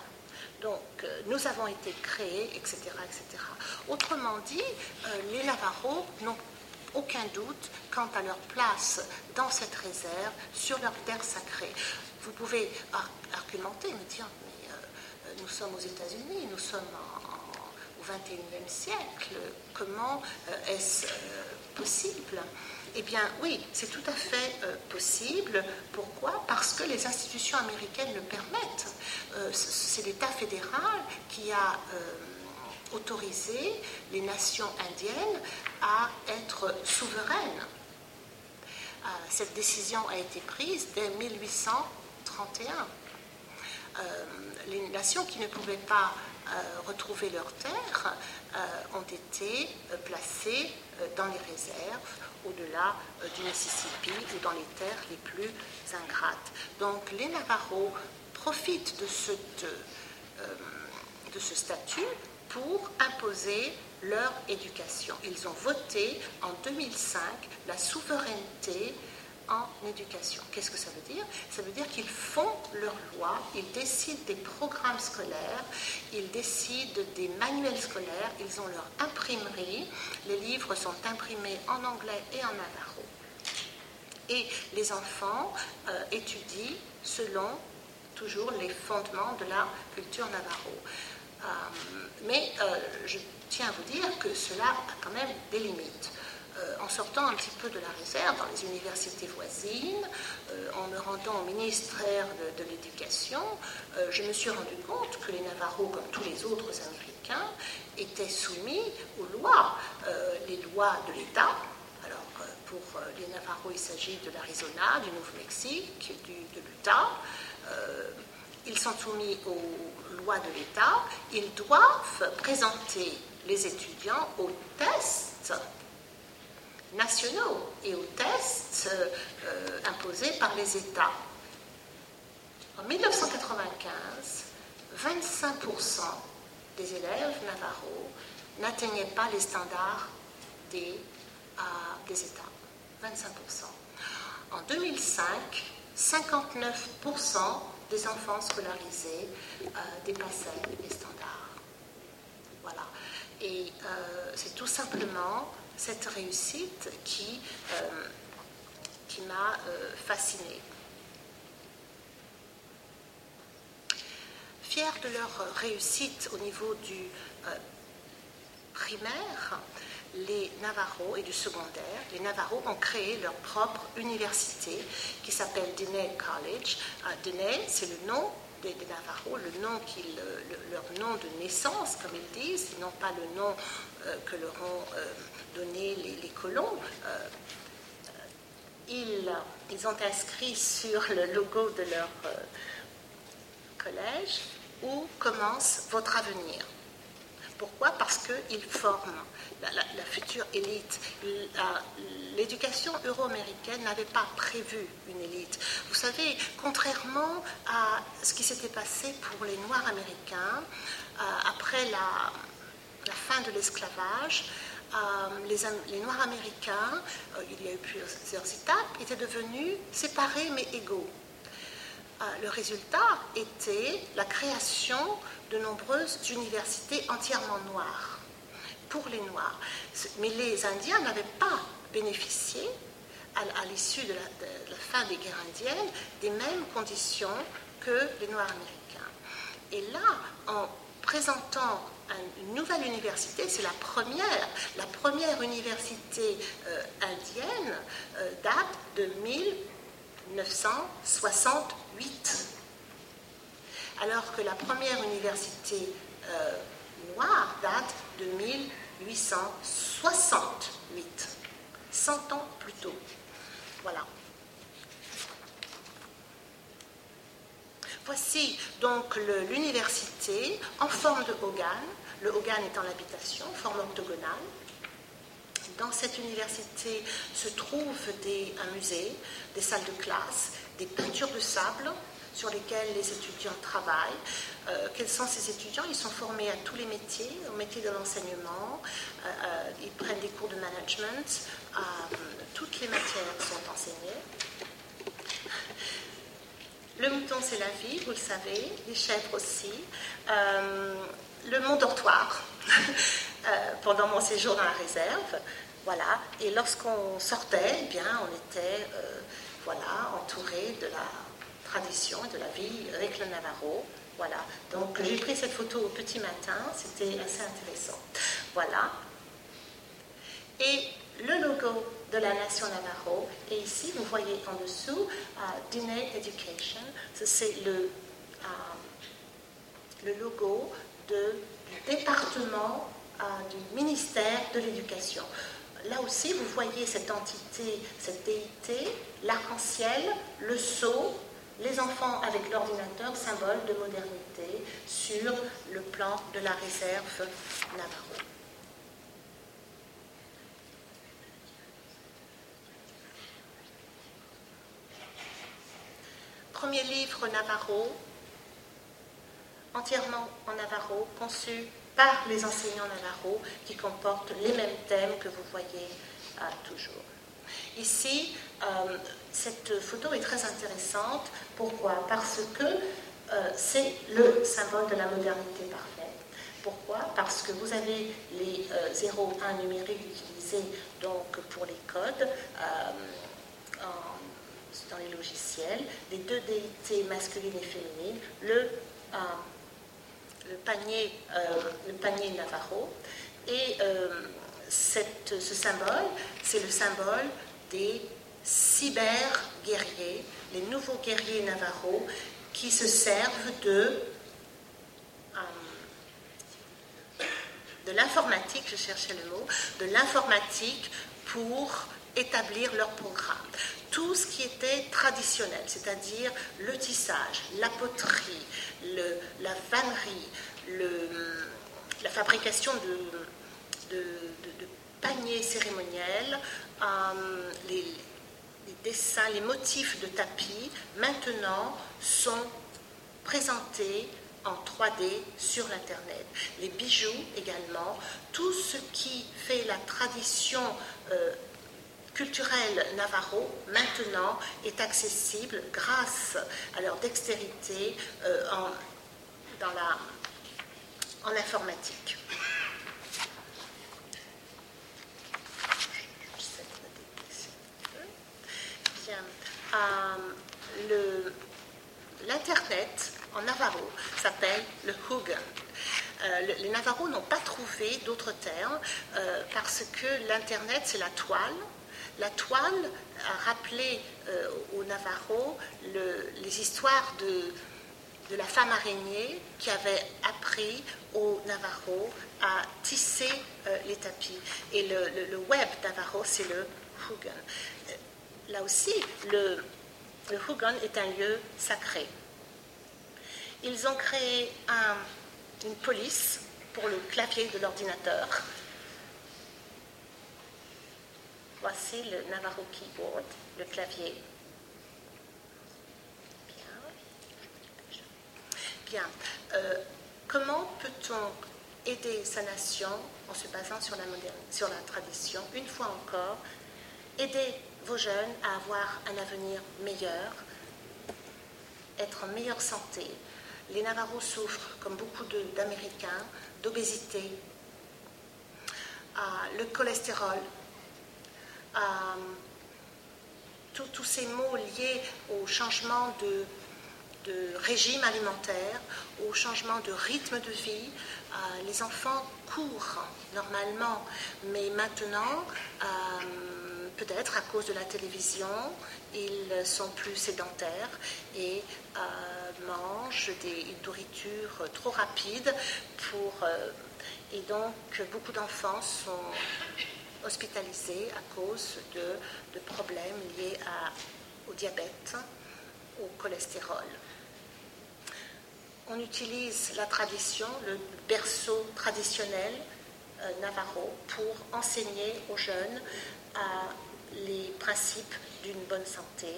Donc, euh, nous avons été créés, etc. etc. Autrement dit, euh, les Navarros n'ont aucun doute quant à leur place dans cette réserve, sur leur terre sacrée. Vous pouvez argumenter, me dire, mais euh, nous sommes aux États-Unis, nous sommes au XXIe siècle, comment est-ce possible? Eh bien oui, c'est tout à fait euh, possible. Pourquoi? Parce que les institutions américaines le permettent. Euh, c'est l'État fédéral qui a euh, autorisé les nations indiennes à être souveraines. cette décision a été prise dès 1831. les nations qui ne pouvaient pas retrouver leurs terres ont été placées dans les réserves au-delà euh, du Mississippi ou dans les terres les plus ingrates. Donc les Navarros profitent de, euh, de ce statut pour imposer leur éducation. Ils ont voté en 2005 la souveraineté en éducation. Qu'est-ce que ça veut dire? Ça veut dire qu'ils font leurs lois, ils décident des programmes scolaires, ils décident des manuels scolaires, ils ont leur imprimerie, les livres sont imprimés en anglais et en navarro. Et les enfants euh, étudient selon toujours les fondements de la culture navarro. Euh, mais euh, je tiens à vous dire que cela a quand même des limites. Euh, en sortant un petit peu de la réserve dans les universités voisines, euh, en me rendant au ministère de, l'Éducation, euh, je me suis rendu compte que les Navarros, comme tous les autres Américains, étaient soumis aux lois, les lois de l'État. Alors, pour les Navarros, il s'agit de l'Arizona, du Nouveau-Mexique, de l'Utah. ils sont soumis aux lois de l'État. Ils doivent présenter les étudiants aux tests nationaux et aux tests euh, imposés par les États. En 1995, 25% des élèves navarros n'atteignaient pas les standards des, euh, États. 25%. En 2005, 59% des enfants scolarisés euh, dépassaient les standards. Voilà. Et c'est tout simplement cette réussite qui, euh, m'a euh, fascinée. Fiers de leur réussite au niveau du euh, primaire, les Navarros et du secondaire, les Navarros ont créé leur propre université qui s'appelle Diné College. Diné, c'est le nom des, Navarros, le nom leur nom de naissance, comme ils disent, et non pas le nom que leur ont donné les, colons, euh, ils, ils, ont inscrit sur le logo de leur euh, collège où commence votre avenir. Pourquoi? Parce qu'ils forment la, future élite. L'éducation euro-américaine n'avait pas prévu une élite. Vous savez, contrairement à ce qui s'était passé pour les Noirs américains, euh, après la fin de l'esclavage, euh, les, Noirs américains, euh, il y a eu plusieurs étapes, étaient devenus séparés mais égaux. Euh, le résultat était la création de nombreuses universités entièrement noires pour les Noirs. Mais les Indiens n'avaient pas bénéficié, à, l'issue de, de la, fin des guerres indiennes, des mêmes conditions que les Noirs américains. Et là, en présentant une nouvelle université, c'est la première, la première université euh, indienne euh, date de 1968. alors que la première université noire date de 1868, 100 ans plus tôt. Voilà. Voici donc l'université en forme de Hogan, le Hogan étant l'habitation, forme octogonale. Dans cette université se trouvent un musée, des salles de classe, des peintures de sable sur lesquelles les étudiants travaillent. Euh, quels sont ces étudiants? Ils sont formés à tous les métiers, au métier de l'enseignement, euh, euh, ils prennent des cours de management, toutes les matières sont enseignées. Le mouton, c'est la vie, vous le savez, les chèvres aussi. le mon dortoir, pendant mon séjour dans la réserve. Voilà. Et lorsqu'on sortait, eh bien, on était voilà, entouré de la tradition et de la vie avec le Navarro. Voilà. Donc j'ai pris cette photo au petit matin, c'était assez intéressant. Voilà. Et le logo de la nation Navarro, et ici vous voyez en dessous uh, Education, c'est le, euh, le logo du département euh, du ministère de l'Éducation. Là aussi, vous voyez cette entité, cette déité, l'arc-en-ciel, le sceau, les enfants avec l'ordinateur, symbole de modernité sur le plan de la réserve Navarro. Premier livre Navarro, entièrement en Navarro, conçu par les enseignants Navarro, qui comporte les mêmes thèmes que vous voyez euh, toujours. Ici, euh, cette photo est très intéressante. Pourquoi? Parce que euh, c'est le symbole de la modernité parfaite. Pourquoi? Parce que vous avez les 0, euh, 1 numériques utilisés donc, pour les codes dans les logiciels, les deux déités masculines et féminines, le, panier, le panier Navarro. Et cette, ce symbole, c'est le symbole des cyber-guerriers, les nouveaux guerriers navarros qui se servent de, euh, de l'informatique, je cherchais le mot, de l'informatique pour établir leur programme. Tout ce qui était traditionnel, c'est-à-dire le tissage, la poterie, la vannerie, la fabrication de, paniers cérémoniels, euh, les, les dessins, les motifs de tapis, maintenant sont présentés en 3D sur l'Internet. Les bijoux également, tout ce qui fait la tradition euh, culturelle navarro maintenant est accessible grâce à leur dextérité euh, en, dans la, en informatique. Euh, l'Internet en Navarro s'appelle le Hugen. Euh, les Navarros n'ont pas trouvé d'autres termes euh, parce que l'Internet, c'est la toile. La toile a rappelé aux Navarros les histoires de, la femme araignée qui avait appris aux Navarros à tisser les tapis. Et le, web Navarro, c'est le Hugen là aussi, le, le Hugon est un lieu sacré. Ils ont créé une police pour le clavier de l'ordinateur. Voici le Navarro Keyboard, le clavier. Bien. Euh, comment peut-on aider sa nation en se basant sur la, sur la tradition Une fois encore, aider vos jeunes à avoir un avenir meilleur, être en meilleure santé? Les Navarros souffrent, comme beaucoup d'Américains, d'obésité, le cholestérol, tous ces maux liés au changement de, régime alimentaire, au changement de rythme de vie. les enfants courent normalement, mais maintenant, peut-être à cause de la télévision, ils sont plus sédentaires et euh, mangent des, une nourriture trop rapide pour, et donc beaucoup d'enfants sont hospitalisés à cause de, problèmes liés au diabète, au cholestérol. On utilise la tradition, le berceau traditionnel euh, Navarro pour enseigner aux jeunes les principes d'une bonne santé.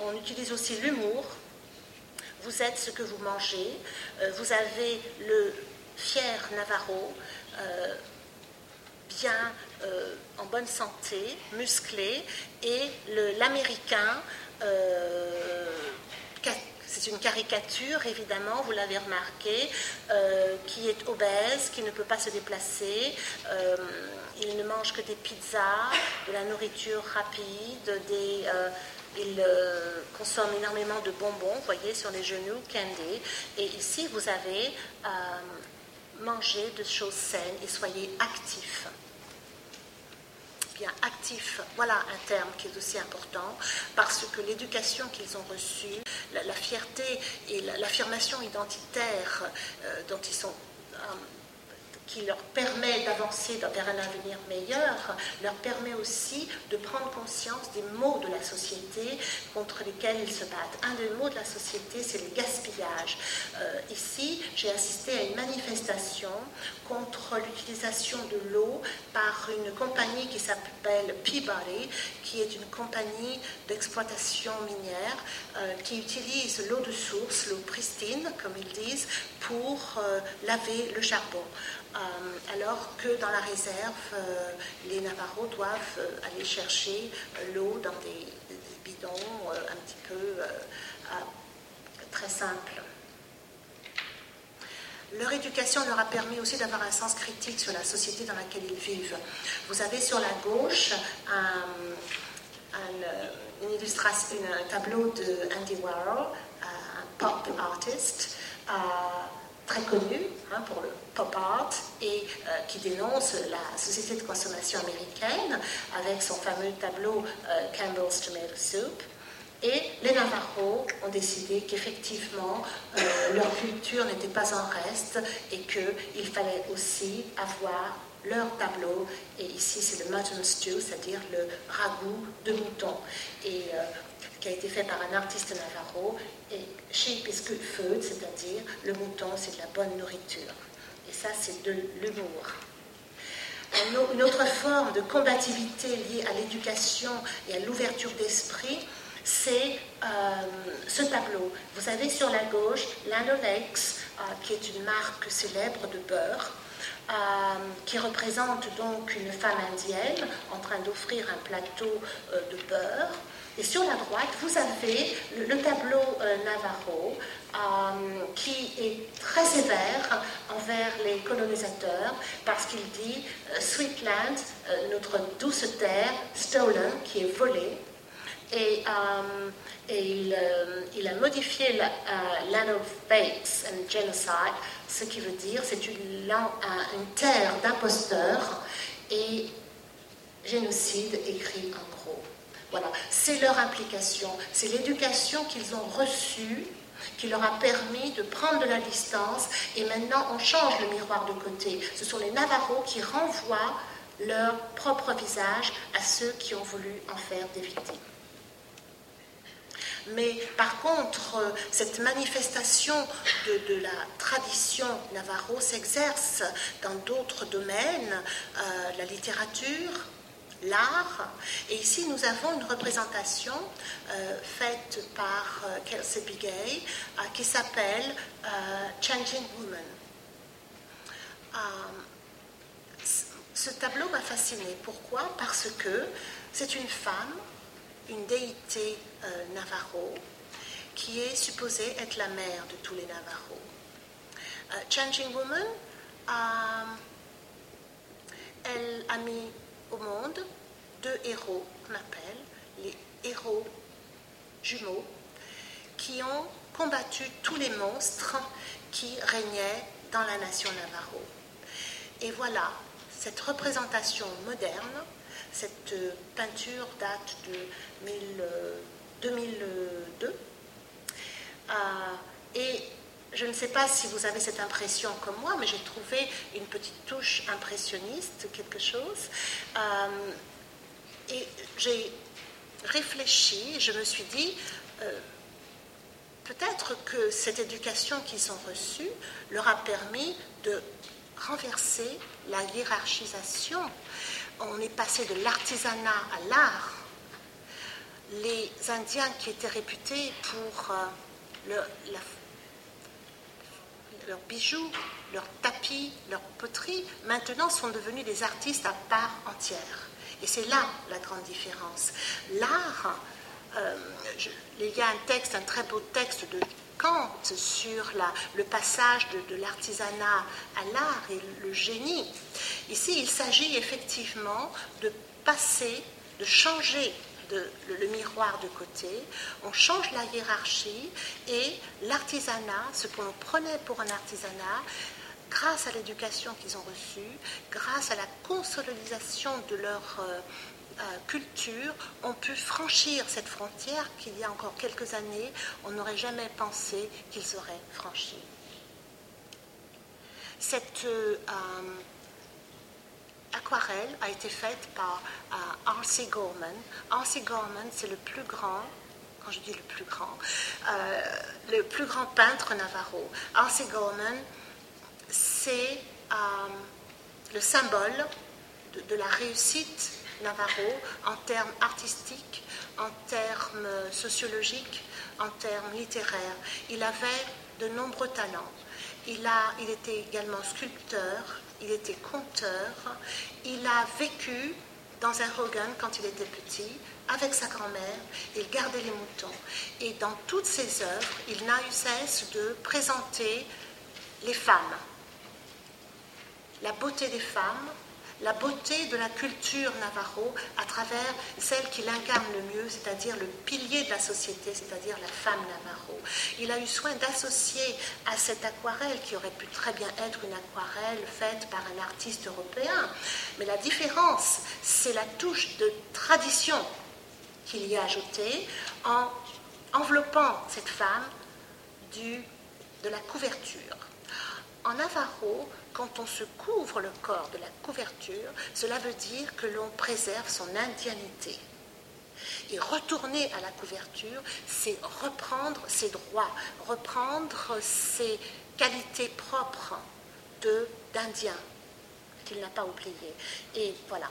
On utilise aussi l'humour. Vous êtes ce que vous mangez. Euh, vous avez le fier Navarro, euh, bien en bonne santé, musclé, et l'américain c'est une caricature, évidemment, vous l'avez remarqué, euh, qui est obèse, qui ne peut pas se déplacer. Euh, il ne mange que des pizzas, de la nourriture rapide, des, euh, il consomme énormément de bonbons, vous voyez, sur les genoux, candy. Et ici, vous avez mangé de choses saines et soyez actifs bien actif. Voilà un terme qui est aussi important parce que l'éducation qu'ils ont reçue, la, fierté et l'affirmation identitaire euh, dont ils sont euh, qui leur permet d'avancer vers un avenir meilleur, leur permet aussi de prendre conscience des maux de la société contre lesquels ils se battent. Un des maux de la société, c'est le gaspillage. Euh, ici, j'ai assisté à une manifestation contre l'utilisation de l'eau par une compagnie qui s'appelle Peabody, qui est une compagnie d'exploitation minière euh, qui utilise l'eau de source, l'eau pristine, comme ils disent, pour euh, laver le charbon. Euh, alors que dans la réserve, euh, les Navarros doivent euh, aller chercher l'eau dans des, bidons un petit peu très simples. Leur éducation leur a permis aussi d'avoir un sens critique sur la société dans laquelle ils vivent. Vous avez sur la gauche un, tableau de Andy Warhol, un pop artist très connu hein, pour le pop art et euh, qui dénonce la société de consommation américaine avec son fameux tableau euh, Campbell's Tomato Soup. Et les Navarros ont décidé qu'effectivement euh, leur culture n'était pas en reste et qu'il fallait aussi avoir leur tableau. Et ici, c'est le mutton stew, c'est-à-dire le ragoût de mouton. Et qui a été fait par un artiste navarro, et sheep is good food, c'est-à-dire le mouton, c'est de la bonne nourriture. Et ça, c'est de l'humour. Une autre forme de combativité liée à l'éducation et à l'ouverture d'esprit, c'est euh, ce tableau. Vous avez sur la gauche Land Lakes, euh, qui est une marque célèbre de beurre, euh, qui représente donc une femme indienne en train d'offrir un plateau de beurre. Et sur la droite, vous avez le, tableau euh, Navarro euh, qui est très sévère envers les colonisateurs parce qu'il dit euh, Sweet Land, notre douce terre, stolen, qui est volée. Et, il, a modifié la, Land of and Genocide, ce qui veut dire c'est une, terre d'imposteurs et génocide écrit en. C'est leur implication, c'est l'éducation qu'ils ont reçue qui leur a permis de prendre de la distance et maintenant on change le miroir de côté. Ce sont les Navarros qui renvoient leur propre visage à ceux qui ont voulu en faire des victimes. Mais par contre, cette manifestation de, la tradition navarro s'exerce dans d'autres domaines, euh, la littérature, l'art. Et ici, nous avons une représentation euh, faite par euh, Kelsey Bigay euh, qui s'appelle Changing Woman. ce tableau m'a fascinée. Pourquoi? Parce que c'est une femme, une déité Navarro, qui est supposée être la mère de tous les Navarros. Changing Woman, elle a mis au monde deux héros qu'on appelle les héros jumeaux qui ont combattu tous les monstres qui régnaient dans la nation Navarro. Et voilà, cette représentation moderne, cette peinture date de 2002, Et je ne sais pas si vous avez cette impression comme moi, mais j'ai trouvé une petite touche impressionniste, quelque chose. Euh, et j'ai réfléchi, je me suis dit, euh, peut-être que cette éducation qu'ils ont reçue leur a permis de renverser la hiérarchisation. On est passé de l'artisanat à l'art. Les Indiens qui étaient réputés pour euh, leurs bijoux, leurs tapis, leurs poteries, maintenant sont devenus des artistes à part entière. Et c'est là la grande différence. L'art, euh, il y a un texte, un très beau texte de Kant sur le passage de, l'artisanat à l'art et le génie. Ici, il s'agit effectivement de passer, de changer le, miroir de côté, on change la hiérarchie et l'artisanat, ce qu'on prenait pour un artisanat, grâce à l'éducation qu'ils ont reçue, grâce à la consolidation de leur euh, euh, culture, ont pu franchir cette frontière qu'il y a encore quelques années, on n'aurait jamais pensé qu'ils auraient franchie. Cette euh, aquarelle a été faite par R.C. Gorman. R.C. Gorman, c'est le plus grand quand je dis le plus grand, le plus grand peintre navarro. R.C. Gorman c'est euh, le symbole de, la réussite Navarro en termes artistiques, en termes sociologiques, en termes littéraires. Il avait de nombreux talents. Il, a, il était également sculpteur, il était conteur, il a vécu dans un Hogan quand il était petit, avec sa grand-mère, il gardait les moutons. Et dans toutes ses œuvres, il n'a eu cesse de présenter les femmes, la beauté des femmes, la beauté de la culture navarro à travers celle qu'il incarne le mieux, c'est-à-dire le pilier de la société, c'est-à-dire la femme navarro. Il a eu soin d'associer à cette aquarelle, qui aurait pu très bien être une aquarelle faite par un artiste européen, mais la différence, c'est la touche de tradition qu'il y a ajoutée en enveloppant cette femme de la couverture. En Navarro, quand on se couvre le corps de la couverture, cela veut dire que l'on préserve son indianité. Et retourner à la couverture, c'est reprendre ses droits, reprendre ses qualités propres d'Indien qu'il n'a pas oubliées. Et voilà.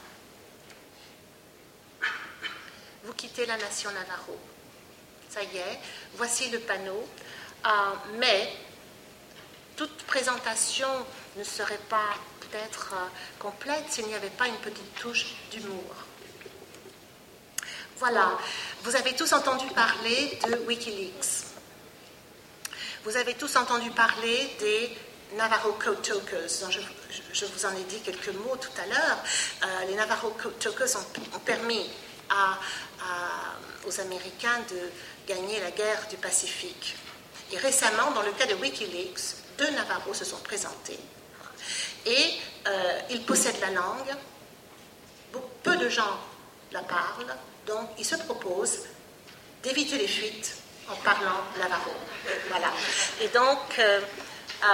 Vous quittez la nation Navarro. Ça y est, voici le panneau. Euh, mais toute présentation ne serait pas peut-être euh, complète s'il n'y avait pas une petite touche d'humour. Voilà, vous avez tous entendu parler de Wikileaks. Vous avez tous entendu parler des Navajo Code Tokers. Je, vous en ai dit quelques mots tout à l'heure. Euh, les Navajo Code Tokers ont, permis aux Américains de gagner la guerre du Pacifique. Et récemment, dans le cas de Wikileaks, deux Navarros se sont présentés et euh, ils possèdent la langue, peu de gens la parlent, donc ils se proposent d'éviter les fuites en parlant Navarro. Voilà. Et donc, euh, euh,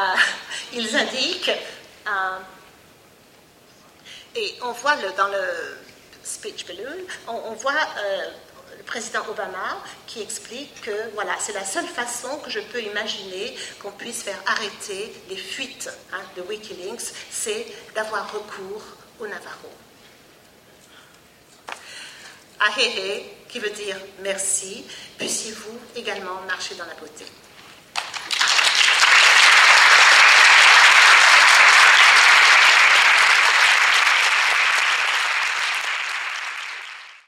ils indiquent, et on voit le, dans le speech balloon, on voit président Obama qui explique que voilà, c'est la seule façon que je peux imaginer qu'on puisse faire arrêter les fuites hein, de Wikileaks, c'est d'avoir recours au Navarro. Ahehe, qui veut dire merci, puissiez-vous également marcher dans la beauté.